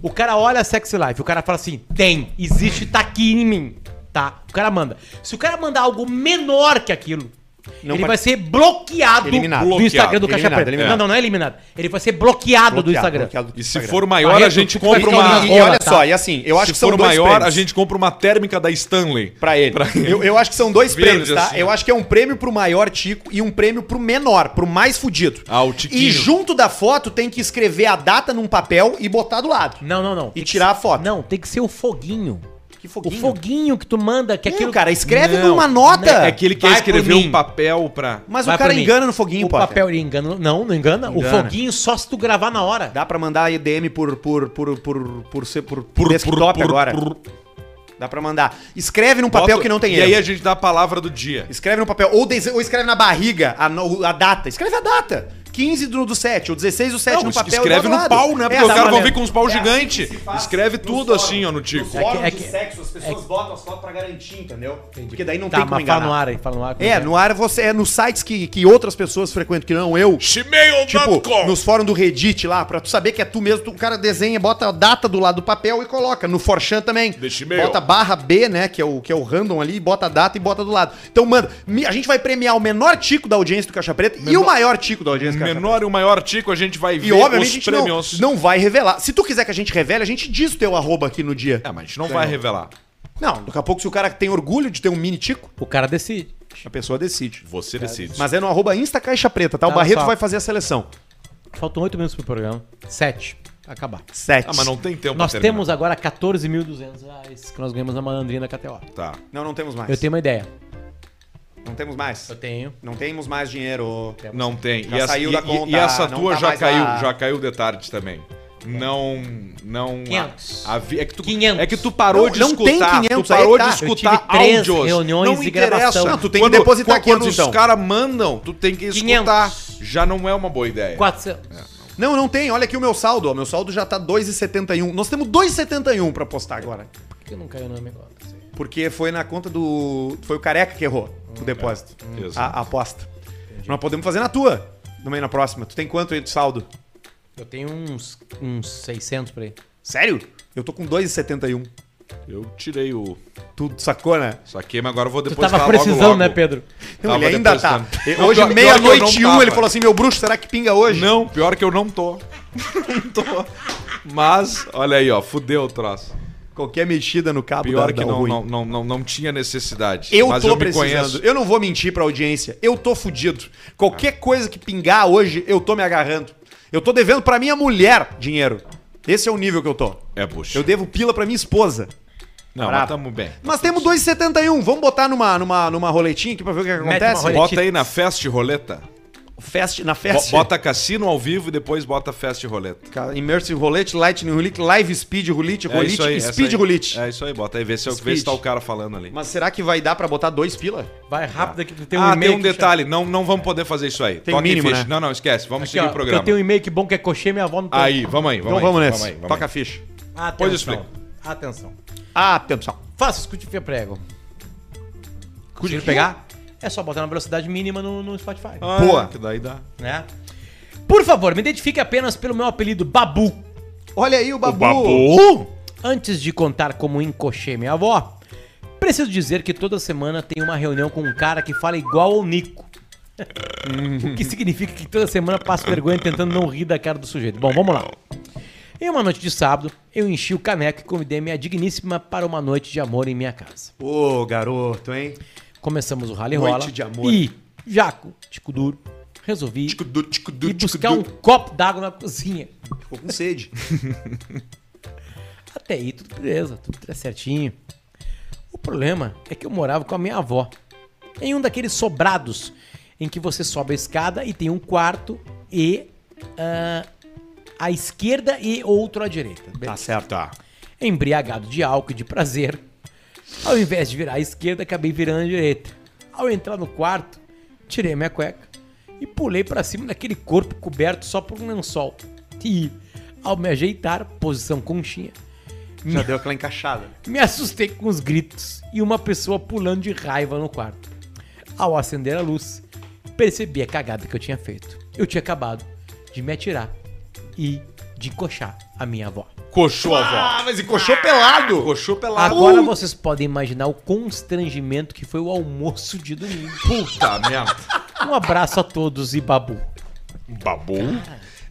O cara olha a Sex Life, o cara fala assim: tem, existe, tá aqui em mim. Tá? O cara manda. Se o cara mandar algo menor que aquilo, Não ele pode- vai ser bloqueado Eliminado. do Instagram do. Caixa Eliminado, Preta. eliminado. Não, não, não é eliminado. Ele vai ser bloqueado, do Bloqueado, Instagram. bloqueado do E se Instagram. for maior, Barreto, a gente compra uma... E, e olha tá? só, e assim, eu acho Se que são for dois maior, prêmios. a gente compra uma térmica da Stanley. Pra ele. Eu, eu acho que são dois Verde, prêmios, tá? assim. Eu acho que é um prêmio pro maior tico e um prêmio pro menor, pro mais fudido. Ah, o tiquinho. E junto da foto tem que escrever a data num papel e botar do lado. Não, não, não. E Tem tirar ser- a foto. Não, tem que ser o foguinho. Que O foguinho que tu manda, que Não, aquilo. cara, escreve Não, numa nota. É que ele quer Vai por escrever mim. um papel pra... Mas Vai o cara por mim. engana no foguinho, O papel ele engana. Não, não engana. O Engana. foguinho só se tu gravar na hora. Dá pra mandar EDM por por por por por ser por, Por- desktop por- por- agora. por- Dá pra mandar. Escreve num papel Bota- que não tem E erro. aí a gente dá a palavra do dia. Escreve no papel ou, dese- ou escreve na barriga a, no- a data. Escreve a data. 15 do, do 7, ou 16 do 7 Não, no papel. e escreve no pau, né? Porque É, os caras vão vir com uns pau É assim gigante. que faz Escreve tudo fóruns. assim, ó, no tico. É que- fóruns é de que- sexo, as pessoas botam as fotos pra garantir, entendeu? Porque daí não Tá, tem como mas fala enganar. no ar aí, fala no ar. como É, no ar você é nos sites que, que outras pessoas frequentam, que não eu. Tipo, Gmail.com nos fóruns do Reddit lá, pra tu saber que é tu mesmo, tu, o cara desenha, bota a data do lado do papel e coloca. No Forchan também. Deixa. Bota barra B, né, que é, o, que é o random ali, bota a data e bota do lado. Então, manda, a gente vai premiar o menor tico da audiência do Caixa Preta e o maior tico da audiência do Caixa menor e o maior tico, a gente vai ver E obviamente a os gente prêmios. não, não vai revelar. Se tu quiser que a gente revele, a gente diz o teu arroba aqui no dia. É, mas a gente não vai revelar. Não, daqui a pouco se o cara tem orgulho de ter um mini tico, O cara decide. a pessoa decide. Você decide. Mas é no arroba Insta Caixa Preta, tá? O Tá, Barreto só. vai fazer a seleção. Faltam 8 minutos pro programa. 7. Acabar. Sete. Ah, mas não tem tempo Nós pra terminar. temos agora 14.200 reais que nós ganhamos na malandrinha da KTO. Tá. Não, não temos mais. Eu tenho uma ideia. Não temos mais. Eu tenho. Não temos mais dinheiro. Não tem. Já e essa, saiu e, da conta, e essa tua tá já caiu, lá. já caiu de tarde também. Não, não. 500. a- a é que tu, 500. é que tu parou Não, de não escutar. tem 500, tu parou aí tá. de escutar áudios. reuniões não interessa. gravação. Não, tu tem que depositar quando, quantos, os então? caras mandam, tu tem que 500. escutar. Já não é uma boa ideia. 400. Não, não tem. Olha aqui o meu saldo. ó. Meu saldo já tá 2,71. Nós temos 2,71 pra postar agora. Por que não caiu na minha conta? Porque foi na conta do... Foi o Careca que errou o depósito. Isso. A, a aposta. Nós podemos fazer na tua. No meio na próxima. Tu tem quanto aí de saldo? Eu tenho uns, uns 600 por aí. Sério? Eu tô com 2,71. Eu tirei o. Tu sacou, né? Saquei, mas agora eu vou Tu depositar tava logo, precisando, logo. né, Pedro? Não, Tava ele ainda tá. depositando. E- Não, Hoje, pior- pior que meia-noite eu e não um, tava. ele falou assim: meu bruxo, será que pinga hoje? Não, pior que eu não tô. não tô. Mas, olha aí, ó, fudeu o troço. Qualquer mexida no cabo Pior dá- que dá não, ruim. não, não, não, não tinha necessidade. Eu mas tô eu precisando. conheço. Eu não vou mentir pra audiência. Eu tô fudido. Qualquer coisa que pingar hoje, eu tô me agarrando. Eu tô devendo pra minha mulher dinheiro. Esse é o nível que eu tô. É, puxa. Eu devo pila pra minha esposa. Não, mas tamo bem. Mas temos 2,71. Vamos botar numa, numa, numa roletinha aqui pra ver o que, que acontece? Bota aí na Fest Roleta. Fest, na Bo- fest. Bota cassino ao vivo e depois bota Fest Roleta. Cara, Immersive Roulette, Lightning Roulette, Live Speed Roulette, É aí, essa Speed. Roulette. É isso aí, bota aí, vê se, vê se tá o cara falando ali. Mas será que vai dar pra botar dois pila? Vai rápido aqui. Tem ah, tem e-mail um que detalhe, não, não vamos poder fazer isso aí. Tem mínimo, ficha. né? Não, não, esquece, vamos Aqui, seguir ó, o programa. Eu tenho um e-mail que bom que é coxê, minha avó não tem. Aí, vamos aí, vamos Então vamos aí, nessa. Vamos aí, vamos Toca a ficha. Atenção. Pois explica. Atenção. Atenção. Faça, escute o fio prego. Conseguiram pegar? É só botar na velocidade mínima no, no Spotify. Ah, Boa. Que daí dá. Né? Por favor, me identifique apenas pelo meu apelido Babu. Olha aí o Babu. Babu? Antes de contar como encochei minha avó, preciso dizer que toda semana tem uma reunião com um cara que fala igual ao Nico. o que significa que toda semana passo vergonha tentando não rir da cara do sujeito. Bom, vamos lá. Em uma noite de sábado, eu enchi o caneco e convidei minha digníssima para uma noite de amor em minha casa. Ô, garoto, hein? Começamos o rally Noite rola de amor. e, Jaco, tico duro, resolvi Tico du, tico du, ir tico buscar um copo d'água na cozinha. Ficou com sede. Até aí, tudo beleza, tudo certinho. O problema é que eu morava com a minha avó. Em um daqueles sobrados em que você sobe a escada e tem um quarto e ah, à esquerda e outro à direita. Tá certo, ó. Embriagado de álcool e de prazer, ao invés de virar à esquerda, acabei virando à direita. Ao entrar no quarto, tirei minha cueca e pulei pra cima daquele corpo coberto só por um lençol. E, ao me ajeitar, posição conchinha, Já deu aquela encaixada. me assustei com os gritos e uma pessoa pulando de raiva no quarto. Ao acender a luz, percebi a cagada que eu tinha feito. Eu tinha acabado de me atirar e de encoxar a minha avó. Coxou a avó. Ah, mas encoxou pelado. Coxou pelado. Agora vocês podem imaginar o constrangimento que foi o almoço de domingo. Puta merda. Um abraço a todos e babu. Babu?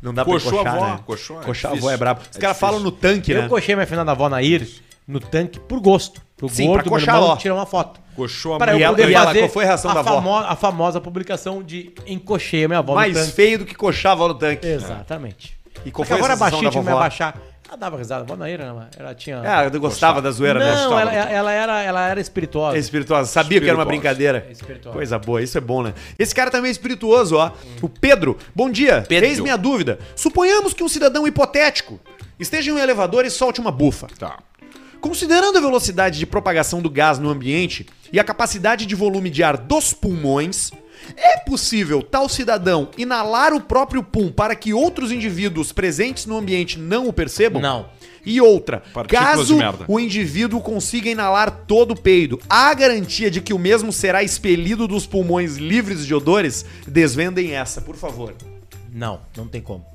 Não dá pra Coxou a encoxar, avó. né? Coxou é Coxar a difícil. avó é brabo. Os É caras difícil. falam no tanque, Eu né? coxei minha filha da avó Nair no tanque por gosto. Pro Sim, gordo, pra meu coxar irmão, ó. tirar uma foto. Coxou a Para eu E ela- poder e ela- fazer qual foi a reação da avó? famo- a famosa publicação de encochei a minha avó Mais no tanque. feio do que coxar a avó no tanque. Exatamente. E qual foi a sensação baixinha, da vovó? abaixar. Ela dava risada. A avó Nair, ela, ela tinha... É, eu gostava da zoeira, né? Não, ela, ela era, ela era espirituosa. É espirituosa. Sabia que era uma brincadeira. Espirituosa. Coisa boa, isso é bom, né? Esse cara também é espirituoso, ó. O Pedro. Bom dia. Pedro. Eis minha dúvida. Suponhamos que um cidadão hipotético esteja em um elevador e solte uma bufa. Tá. Considerando a velocidade de propagação do gás no ambiente e a capacidade de volume de ar dos pulmões, é possível tal cidadão inalar o próprio pum para que outros indivíduos presentes no ambiente não o percebam? Não. E outra, Partículas caso de merda. o indivíduo consiga inalar todo o peido, há garantia de que o mesmo será expelido dos pulmões livres de odores? Desvendem essa, por favor. Não, não tem como.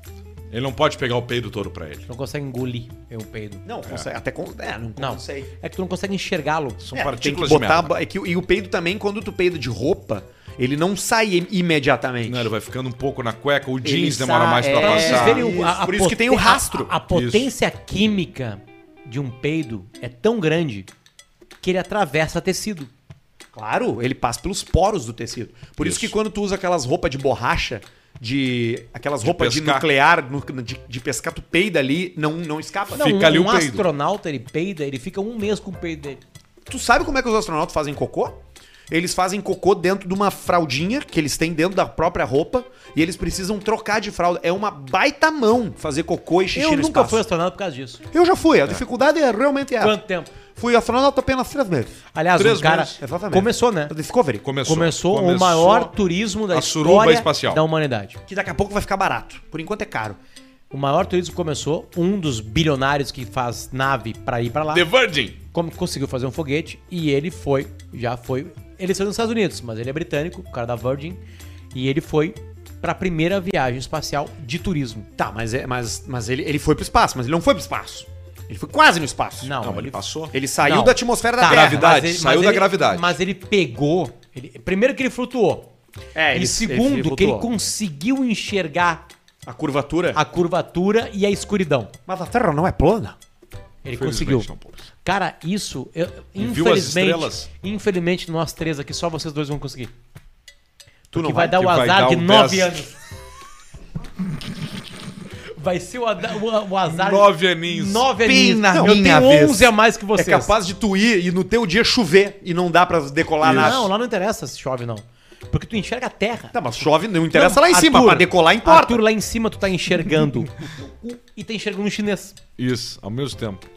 Ele não pode pegar o peido todo pra ele. Não consegue engolir o peido. Não, consegue, até com, é, não, Não, sei. é que tu não consegue enxergá-lo. São É, tem que partículas de botar. merda. É que, e o peido também, quando tu peida de roupa, ele não sai im- imediatamente. Não, ele vai ficando um pouco na cueca, o Ele jeans demora sai- mais pra é, Pra passar. verem o- a, Isso, a por isso que tem o rastro. A, a potência química de um peido é tão grande que ele atravessa tecido. Claro, ele passa pelos poros do tecido. Por isso, Isso. que quando tu usa aquelas roupas de borracha, de. aquelas roupas de nuclear, nu- de, de pescar, tu peida ali, não, não escapa. Não, Fica um, ali o um peido. astronauta, ele peida, ele fica um mês com o peido dele. Tu sabe como é que os astronautas fazem cocô? Eles fazem cocô dentro de uma fraldinha que eles têm dentro da própria roupa e eles precisam trocar de fralda. É uma baita mão fazer cocô e xixi Eu no nunca espaço. fui astronauta por causa disso. Eu já fui, a dificuldade é realmente essa. Quanto tempo? Fui astronauta apenas três meses. Aliás, Três o cara meses. Exatamente. começou, né? Discovery. Começou. Começou, o Começou maior turismo da a suruba história espacial. da humanidade. Que daqui a pouco vai ficar barato. Por enquanto é caro. O maior turismo começou, um dos bilionários que faz nave pra ir pra lá, The Virgin. como conseguiu fazer um foguete e ele foi, já foi, ele saiu nos Estados Unidos, mas ele é britânico, o cara da Virgin, e ele foi pra primeira viagem espacial de turismo. Tá, mas, é, mas, mas ele, ele foi pro espaço, mas ele não foi pro espaço. Ele foi quase no espaço. Não, ele ele passou. Ele saiu Não. da atmosfera da Tá, Terra. gravidade, mas saiu mas da gravidade. Mas ele pegou, ele- primeiro que ele flutuou, É, ele- e segundo ele que ele flutuou. conseguiu enxergar A curvatura. a curvatura e a escuridão. Mas a Terra não é plana. Ele conseguiu. não. Cara, isso, eu- viu as infelizmente, infelizmente nós três aqui só vocês dois vão conseguir. Tu que não vai, vai? dar o azar dar de um nove 10. anos. Vai ser o, o- o azar. Nove aninhos. Nove aninhos. na Eu minha tenho vez. 11 a mais que É vocês. capaz de tu ir e no teu dia chover e não dá pra decolar nada. Não, lá não interessa se chove, não. Porque tu enxerga a terra. Tá, mas chove não interessa Não, lá em cima, Arthur, pra decolar importa. Arthur, lá em cima tu tá enxergando e tá enxergando um chinês. Isso, ao mesmo tempo.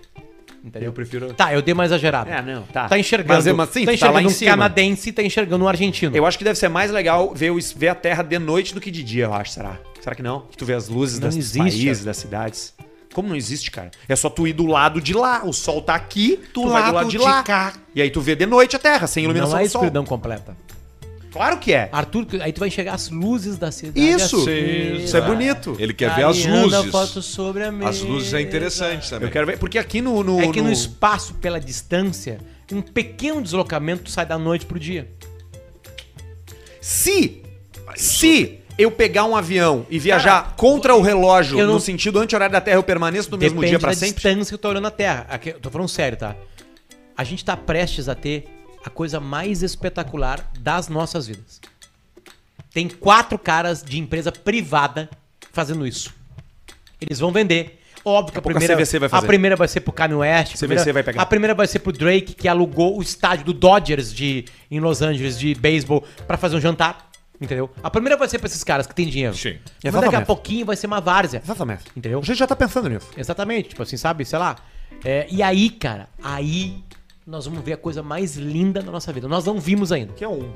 Entendeu? Eu prefiro... Tá, eu dei mais exagerado. É, não, tá. Tá enxergando. Mas, mas sim, tá tá enxergando em um cima. canadense e tá enxergando um argentino. Eu acho que deve ser mais legal ver, ver a Terra de noite do que de dia, eu acho, será? Será que não? Que tu vê as luzes Não das, existe, países, cara. das cidades. Como não existe, cara? É só tu ir do lado de lá. O sol tá aqui, tu vai do lado lado de de lá. cá. E aí tu vê de noite a Terra, sem iluminação não é do sol. escuridão completa. Claro que é. Arthur, aí tu vai enxergar as luzes da cidade. Isso. Isso é bonito. Ele quer ver as luzes. foto sobre a As luzes é interessante também. Eu quero ver. Porque aqui no. no É que no... no- espaço, pela distância, um pequeno deslocamento sai da noite pro dia. Se. Se eu pegar um avião e viajar contra o relógio não- no sentido anti-horário da Terra, eu permaneço no mesmo dia pra da sempre? distância que eu tô olhando a Terra. Aqui, eu tô falando sério, tá? A gente tá prestes a ter a coisa mais espetacular das nossas vidas. Tem quatro caras de empresa privada fazendo isso. Eles vão vender. Óbvio que a pouco a primeira, CVC vai fazer. a primeira vai ser pro Kanye West. a primeira- vai pegar. A primeira vai ser pro Drake, que alugou o estádio do Dodgers de, em Los Angeles de beisebol pra fazer um jantar. Entendeu? A primeira vai ser pra esses caras que têm dinheiro. Sim. Mas daqui a pouquinho vai ser uma várzea. Exatamente. Entendeu? A gente já tá pensando nisso. Exatamente, tipo assim, sabe? Sei lá. É, e aí, cara, aí nós vamos ver a coisa mais linda da nossa vida. Nós não vimos ainda. Que é um.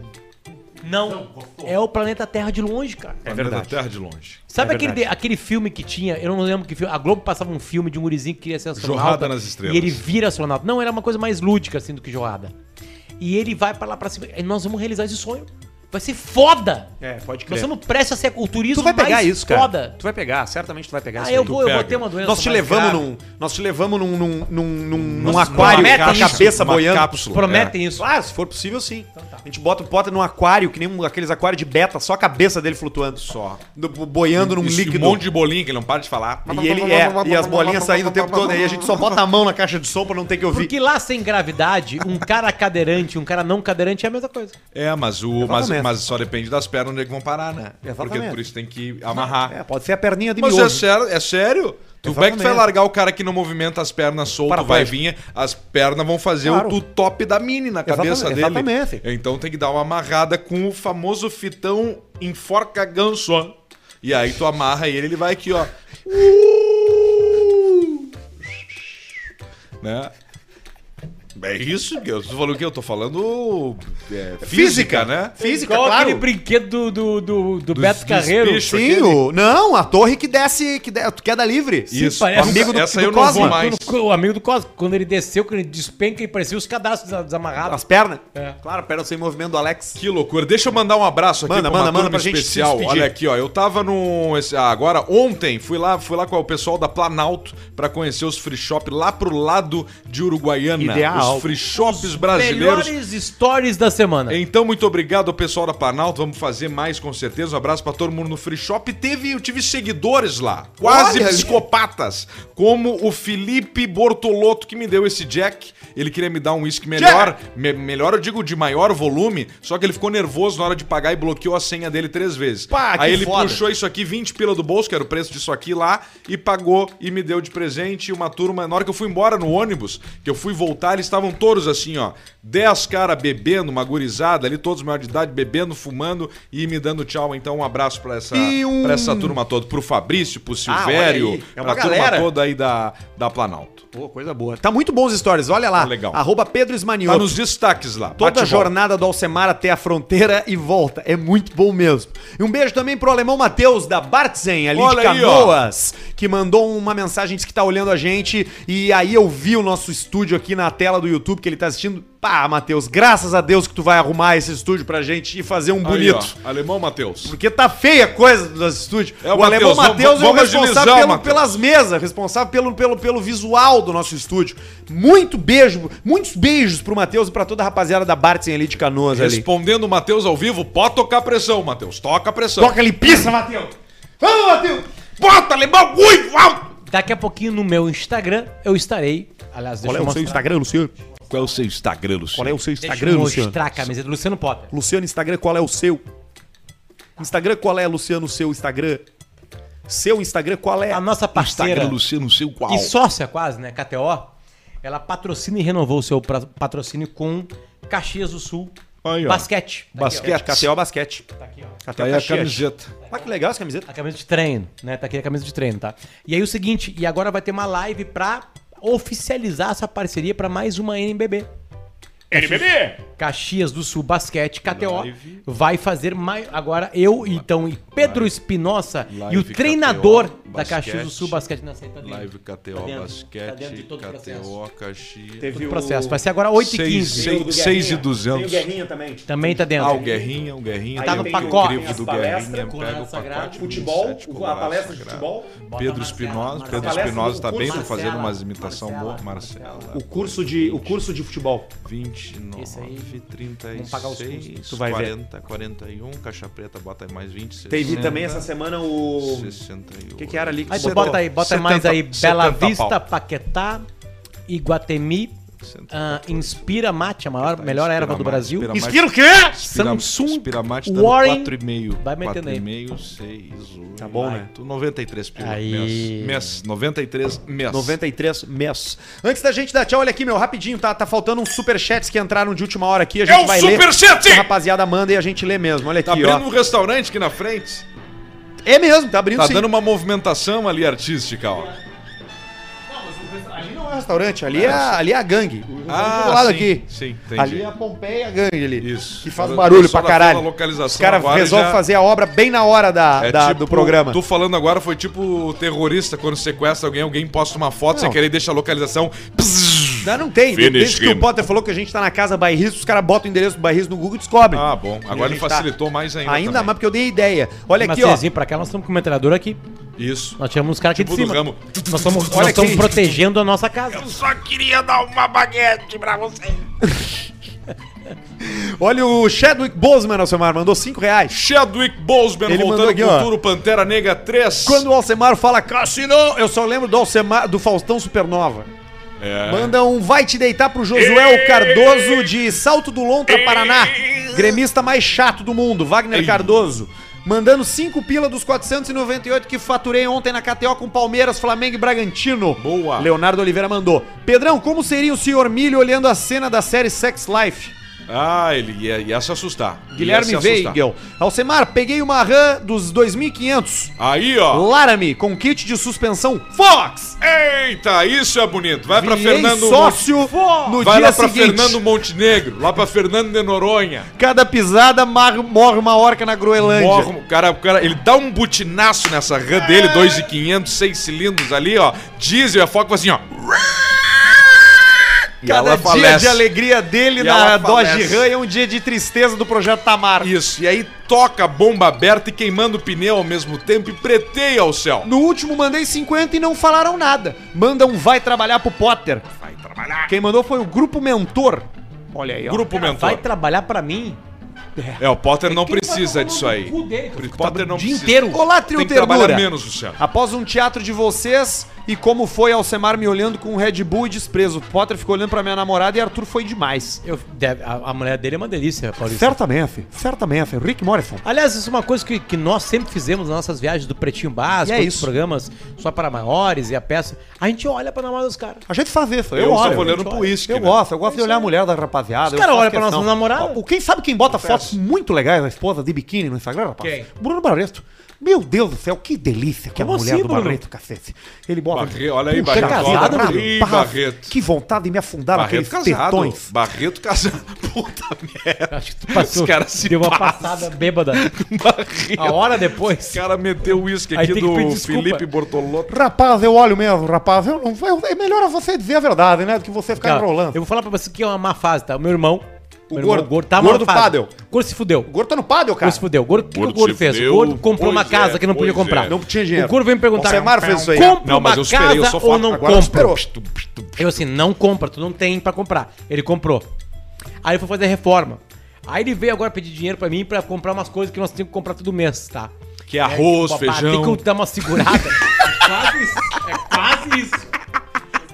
Não. É o planeta Terra de longe, cara. É Planeta verdade. Terra de longe. Sabe É aquele, verdade. aquele filme que tinha? Eu não lembro que filme. A Globo passava um filme de um gurizinho que queria ser astronauta. Jorrada nas Estrelas. E ele vira astronauta. Não, era uma coisa mais lúdica, assim, do que jorrada. E ele vai pra lá pra cima. E nós vamos realizar esse sonho. Vai ser foda! É, pode Nós crer. estamos prestes a ser o turismo Tu vai pegar mais isso, cara. foda. Tu vai pegar, certamente tu vai pegar Ah, isso. eu aí. vou, eu vou ter uma doença Nós te mais levamos grave. num. Nós te levamos num, num, num, num, num Nós- aquário com a prometem isso, cabeça uma boiando. cápsula. Prometem isso. Claro, se for possível, sim. A gente bota, bota num aquário, que nem um, aqueles aquários de beta, só a cabeça dele flutuando. Só. Do- boiando num Isso, líquido. Um monte de bolinha que ele não para de falar. E ele é, e as bolinhas saindo o tempo todo. Aí a gente só bota a mão na caixa de som pra não ter que ouvir. Porque lá sem gravidade, um cara cadeirante e um cara não cadeirante é a mesma coisa. É, mas, o, mas, Exatamente. mas só depende das pernas onde é que vão parar, né? Exatamente. Porque por isso tem que amarrar. É, pode ser a perninha de Mas é miojo. sério, é sério? Tu vai que tu vai largar o cara que não movimenta as pernas solto, vai vir, as pernas vão fazer Claro. o, o top da mini na cabeça Exatamente, dele. exatamente. Então tem que dar uma amarrada com o famoso fitão enforca ganso. E aí tu amarra ele, ele vai aqui, ó. Né? É isso, eu tô falando o quê? Eu tô falando é, física, né? Física, Igual claro. aquele brinquedo do, do, do, do Dos- Beto dos Carreiro. Sim, o, não, a torre que desce, que de, queda livre. Isso, parece- amigo do- essa do eu não Cosma. vou mais. O amigo do Cosmo, quando ele desceu, quando ele despenca, ele parecia os cadastros des- desamarrados. As pernas? É. Claro, perna sem movimento do Alex. Que loucura. Deixa eu mandar um abraço aqui Manda, pra uma manda, manda pra gente especial. Olha aqui, ó. Eu tava no. esse- ah, agora, ontem, fui lá, fui lá com o pessoal da Planalto pra conhecer os free shop lá pro lado de Uruguaiana. Ideal. Os free shops brasileiros. Melhores stories da semana. Então, muito obrigado ao pessoal da Planalto. Vamos fazer mais com certeza. Um abraço pra todo mundo no Free Shop. Teve, eu tive seguidores lá, quase Olha ali. psicopatas, como o Felipe Bortolotto, que me deu esse jack. Ele queria me dar um uísque melhor, me- melhor eu digo de maior volume, só que ele ficou nervoso na hora de pagar e bloqueou a senha dele três vezes. Pá, que Aí ele foda. puxou isso aqui, 20 pila do bolso, que era o preço disso aqui lá, e pagou e me deu de presente uma turma. Na hora que eu fui embora no ônibus, que eu fui voltar, eles estavam todos assim, ó. 10 caras bebendo, uma gurizada ali, todos maior de idade, bebendo, fumando e me dando tchau. Então, um abraço pra essa, um- pra essa turma toda. Pro Fabrício, pro olha Silvério, aí, é uma pra turma galera. toda aí da, da Planalto. Pô, coisa boa. Tá muito bons stories, olha lá. Tá legal. Arroba Pedro Tá Esmanioto. nos destaques lá. Toda a jornada do Alcemar até a fronteira e volta. É muito bom mesmo. E um beijo também pro alemão Matheus, da Bartzen, ali Olha de aí. Canoas, que mandou uma mensagem, disse que tá olhando a gente. E aí eu vi o nosso estúdio aqui na tela do YouTube que ele tá assistindo. Pá, Matheus, graças a Deus que tu vai arrumar esse estúdio pra gente e fazer um Aí, bonito. ó, Alemão Matheus. Porque tá feia a coisa do nosso estúdio. É o o alemão Matheus, é o vamos responsável pelo- pelas mesas, responsável pelo, pelo, pelo visual do nosso estúdio. Muito beijo, muitos beijos pro Matheus e pra toda a rapaziada da Bartzen ali de Canoas ali. Respondendo o Matheus ao vivo, pode tocar pressão, Matheus. Toca a pressão. Toca limpeza, Matheus! Vamos, Matheus! Bota, alemão! Ui, vamos! Daqui a pouquinho no meu Instagram eu estarei. Aliás, deixa Qual é eu o seu. Instagram, Luciano? Qual é o seu Instagram, Luciano? Qual é o seu Deixa Instagram, eu Luciano? mostrar a camiseta Luciano Potter. Luciano, Instagram, qual é o seu? Instagram, qual é, Luciano, o seu Instagram? Seu Instagram, qual é? A nossa parceira Instagram Luciano, sei qual. e sócia quase, né? KTO. Ela patrocina e renovou o seu patrocínio com Caxias do Sul Aí, ó. Basquete. Tá aqui, Basquete. KTO Basquete. ó. Tá aqui, ó. KTO Tá aí a camiseta. Olha que legal essa camiseta. A camisa de treino, né? Tá aqui a camisa de treino, tá? E aí o seguinte, e agora vai ter uma live pra oficializar essa parceria pra mais uma NBB. NBB! Caxias do Sul Basquete, KTO, Live. vai fazer mais. Agora eu, então, e Pedro Espinosa e o treinador KTO, da Caxias do. Sul Basquete aí tá. Live KTO Tá dentro, tá Basquete, dentro de todo o processo. KTO Caxias. Teve Todo o o- processo. Vai ser agora 8h15. Seis- seis e duzentos. Tem o Guerrinha também. Também tá dentro. Ah, o Guerrinha, o Guerrinha. Aí Tá no o- pacote. as do palestras, Guerrinha, pega o pacote. Futebol, 27, a palestra de futebol. Pedro Espinosa. Pedro Espinosa tá bem, tá fazendo umas imitação boa. Marcela. O curso de, o curso de futebol. 29, Esse aí, 36, vamos pagar os custos. Tu vai ver. 40, 41, caixa preta, bota aí mais 20, 60. Teve também essa semana o. 68. O que, que era ali? que Aí você tu bota aí, bota 70 mais aí Bela 70 Vista, pau. Paquetá, Iguatemi, 70 14. Inspira Mate, a maior, Tá, melhor erva do Inspira Brasil. Mate, Inspira o quê? Samsung, Inspiramate tá Warren, no 4,5. vai metendo aí. 4,5, 6, 8. Tá bom, né? 93 pila. Aí. Mês. mês. 93 mês. 93 mês. Antes da gente dar tchau, olha aqui, meu, rapidinho, tá, tá faltando uns superchats que entraram de última hora aqui. A gente É o vai ler. superchat! A rapaziada manda e a gente lê mesmo. Olha Tá aqui, abrindo ó. um restaurante aqui na frente. É mesmo, tá abrindo Tá sim. dando uma movimentação ali artística, ó. Ali não é um restaurante, ali é, ali é a gangue. O Ah, do lado sim, aqui. sim, entendi. Ali é a Pompeia Gangue ali. Isso. Que faz Agora, barulho pra caralho. localização Os caras agora resolvem já- fazer a obra bem na hora da, É da- tipo, do programa. Tu falando agora foi tipo terrorista quando sequestra alguém, alguém posta uma foto, Não. você querer deixar a localização. Pzzz. Não, não tem. Finish Desde que him. o Potter falou que a gente tá na casa bairrista, os caras botam o endereço do bairrista no Google e descobrem. Ah, bom. Agora ele tá- facilitou mais ainda. Ainda também. mais porque eu dei ideia. Olha Mas aqui, ó. Pra cá nós estamos com uma metralhadora aqui. Isso. Nós tiramos os caras aqui Tipo de do cima. ramo. Nós estamos Olha nós estamos protegendo a nossa casa. Só queria dar uma baguete pra você. Olha o Chadwick Boseman, Alcemar, mandou 5 reais. Chadwick Boseman Ele mandou voltando aqui, com ó. Turo Pantera Negra 3. Quando o Alcemar fala Cassino, eu só lembro do Alcemar, do Faustão Supernova. É. Manda um vai te deitar pro Josué Cardoso de Salto do Lontra, Paraná. Gremista mais chato do mundo, Wagner Ei. Cardoso. Mandando 5 pila dos 498 que faturei ontem na KTO com Palmeiras, Flamengo e Bragantino. Boa. Leonardo Oliveira mandou. Pedrão, como seria o senhor Milho olhando a cena da série Sex Life? Ah, ele ia, ia se assustar. Guilherme se assustar. Weigel. Alcemar, peguei uma RAM dos 2500. Aí, ó. Laramie, com kit de suspensão Fox. Eita, isso é bonito. Vai pra Virei Fernando sócio no Vai dia lá pra seguinte. Fernando Montenegro, lá pra Fernando de Noronha. Cada pisada mar- morre uma orca na Groenlândia. Morre, cara, cara, ele dá um butinaço nessa RAM dele, 2,500, 6 cilindros ali, ó. Diesel, a foca assim, ó. E Cada ela dia falece. de alegria dele E na Dodge. Ram é um dia de tristeza do projeto Tamar. Isso, e aí toca a bomba aberta e queimando o pneu ao mesmo tempo e preteia ao céu. No último mandei 50 e não falaram nada. Manda um vai trabalhar pro Potter. Vai trabalhar. Quem mandou foi o Grupo Mentor. Olha aí, ó. Grupo Cara, Mentor. vai trabalhar pra mim. É, o Potter não Quem precisa disso aí. dele? O Potter não o dia precisa. inteiro. Olá, trio Tem que trabalhar Ternura. menos, Luciano. Após um teatro de vocês e como foi Alcemar me olhando com Red Bull e desprezo. Potter ficou olhando pra minha namorada e Arthur foi demais. Eu- deve- a, a mulher dele é uma delícia, Paulista. Certamente, certamente. Rick Morrison. Aliás, isso é uma coisa que, que nós sempre fizemos nas nossas viagens do Pretinho Básico, E é outros isso. programas só para maiores e a peça. A gente olha pra namorada dos caras. A gente faz isso. Eu olho, só olhando eu pro uísque, Eu né? gosto, eu gosto de olhar a mulher da rapaziada. Os eu caras faço olham pra questão. nossa namorada? Ó, Quem sabe quem bota fotos muito legais da esposa de biquíni no Instagram, rapaz? Quem? Bruno Barreto. Meu Deus do céu, que delícia que é a Como mulher assim, do Bruno? Barreto, cacete. Ele bota. Barre- olha aí, Puxa, Barreto. mano. aí, Barra- Barreto. Que vontade de me afundar Barreto naqueles casado. tetões. Barreto casado. Puta merda. Acho que tu passou. Os caras se deu uma passam. passada bêbada. Barreto. A hora depois. O cara meteu o uísque aqui do. Felipe Bortolotto. Rapaz, eu olho mesmo, rapaz. Eu não, eu- é melhor você dizer a verdade, né? Do que você ficar Cara, enrolando. eu vou falar pra você que é uma má fase, tá? O meu irmão. O meu irmão, gordo. tá Gordo. Pádel. O gordo se fudeu. O gordo tá no pádel, O cara. gordo se fudeu. O gordo, o que que o Gordo gordo fez? fudeu. O gordo comprou uma Pois casa é, que não podia pois comprar. é. Não tinha dinheiro. O gordo veio me perguntar. Alcemar fez isso aí. Compra Não, mas eu esperei, eu ou foda. não Agora compra? Eu assim, não compra, tu não tem pra comprar. Ele comprou. Aí foi fazer reforma. Aí ele veio agora pedir dinheiro pra mim pra comprar umas coisas que nós temos que comprar todo mês, tá? Que é arroz, Babá, Tem feijão. que dar uma segurada. é quase isso. É quase isso.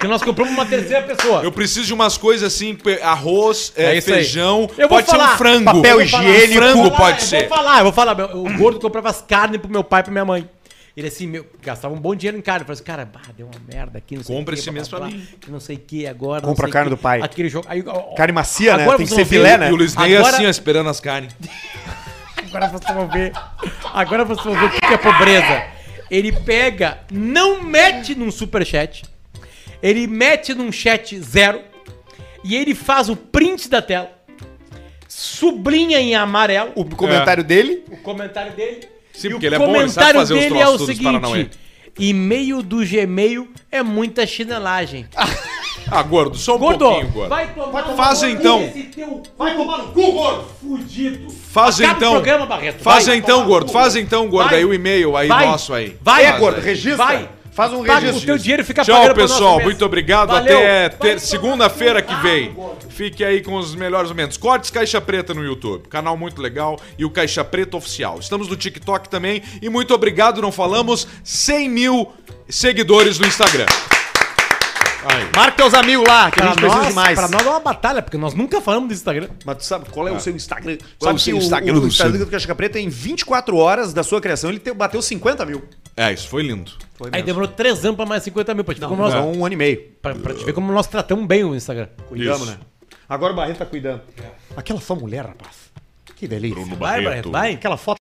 Porque nós compramos uma terceira pessoa. Eu preciso de umas coisas assim, arroz, é, É feijão, Eu vou pode ser falar. um frango. Papel Eu higiênico. Frango eu vou falar, pode eu ser. Vou falar, eu vou falar. meu, O gordo comprava as carnes pro meu pai e pra minha mãe. Ele assim, meu, gastava um bom dinheiro em carne. Eu falei assim, cara, bah, deu uma merda aqui, não sei Compra esse mês pra mim. que Não sei o que agora. não Compra sei a carne que. do pai. Aquele jogo. Aí, ó, Carne macia, né? Tem que ser filé, né? E o Luiz Ney Agora- assim, ó, esperando as carnes. Agora vocês vão ver. Agora vocês vão ver o que que é pobreza. Ele pega, não mete num superchat. Ele mete num chat zero. E ele faz o print da tela. Sublinha em amarelo O comentário dele. o comentário dele. Sim, e porque o ele é bom, ele sabe comentário fazer os dele troços é o todos Paranauê. seguinte: e-mail do Gmail é muita chinelagem. Ah, gordo, só um Gordo, pouquinho, gordo. vai tomar no Faz cu então. esse teu Vai tomar no cu, gordo! fudido. Faz Acaba o então. programa, Barreto. Faz Vai então, gordo. Faz então, gordo. Vai. Aí o e-mail aí Vai. nosso aí. Vai, É, gordo, aí. registra. Vai. Faz um Paga registro. o teu dinheiro e fica Tchau, pessoal. Muito obrigado. Valeu. Até ter- segunda-feira que vem. Ah. Fique aí com os melhores momentos. Cortes Caixa Preta no YouTube. Canal muito legal. E o Caixa Preta Oficial. Estamos no TikTok também. E muito obrigado. Não falamos 100 mil seguidores no Instagram. Aí. Marca teus amigos lá, que a Pra gente precisa nós, de mais. pra nós é uma batalha, porque nós nunca falamos do Instagram. Mas tu sabe qual é o seu Instagram? Qual é Sabe o seu que Instagram, o, o Luciano? Instagram do Caixa Preta, em 24 horas da sua criação, ele te- bateu 50 mil. É, isso foi lindo. Foi Aí mesmo. demorou três anos pra mais 50 mil. Pra te, ver, Não, como nós, não, um ano e meio. pra, pra te ver como nós tratamos bem o Instagram. Cuidamos, Isso. né? Agora o Barreto tá cuidando. Aquela sua mulher, rapaz. Que delícia. Bruno Vai, Barreto, vai. Aquela foto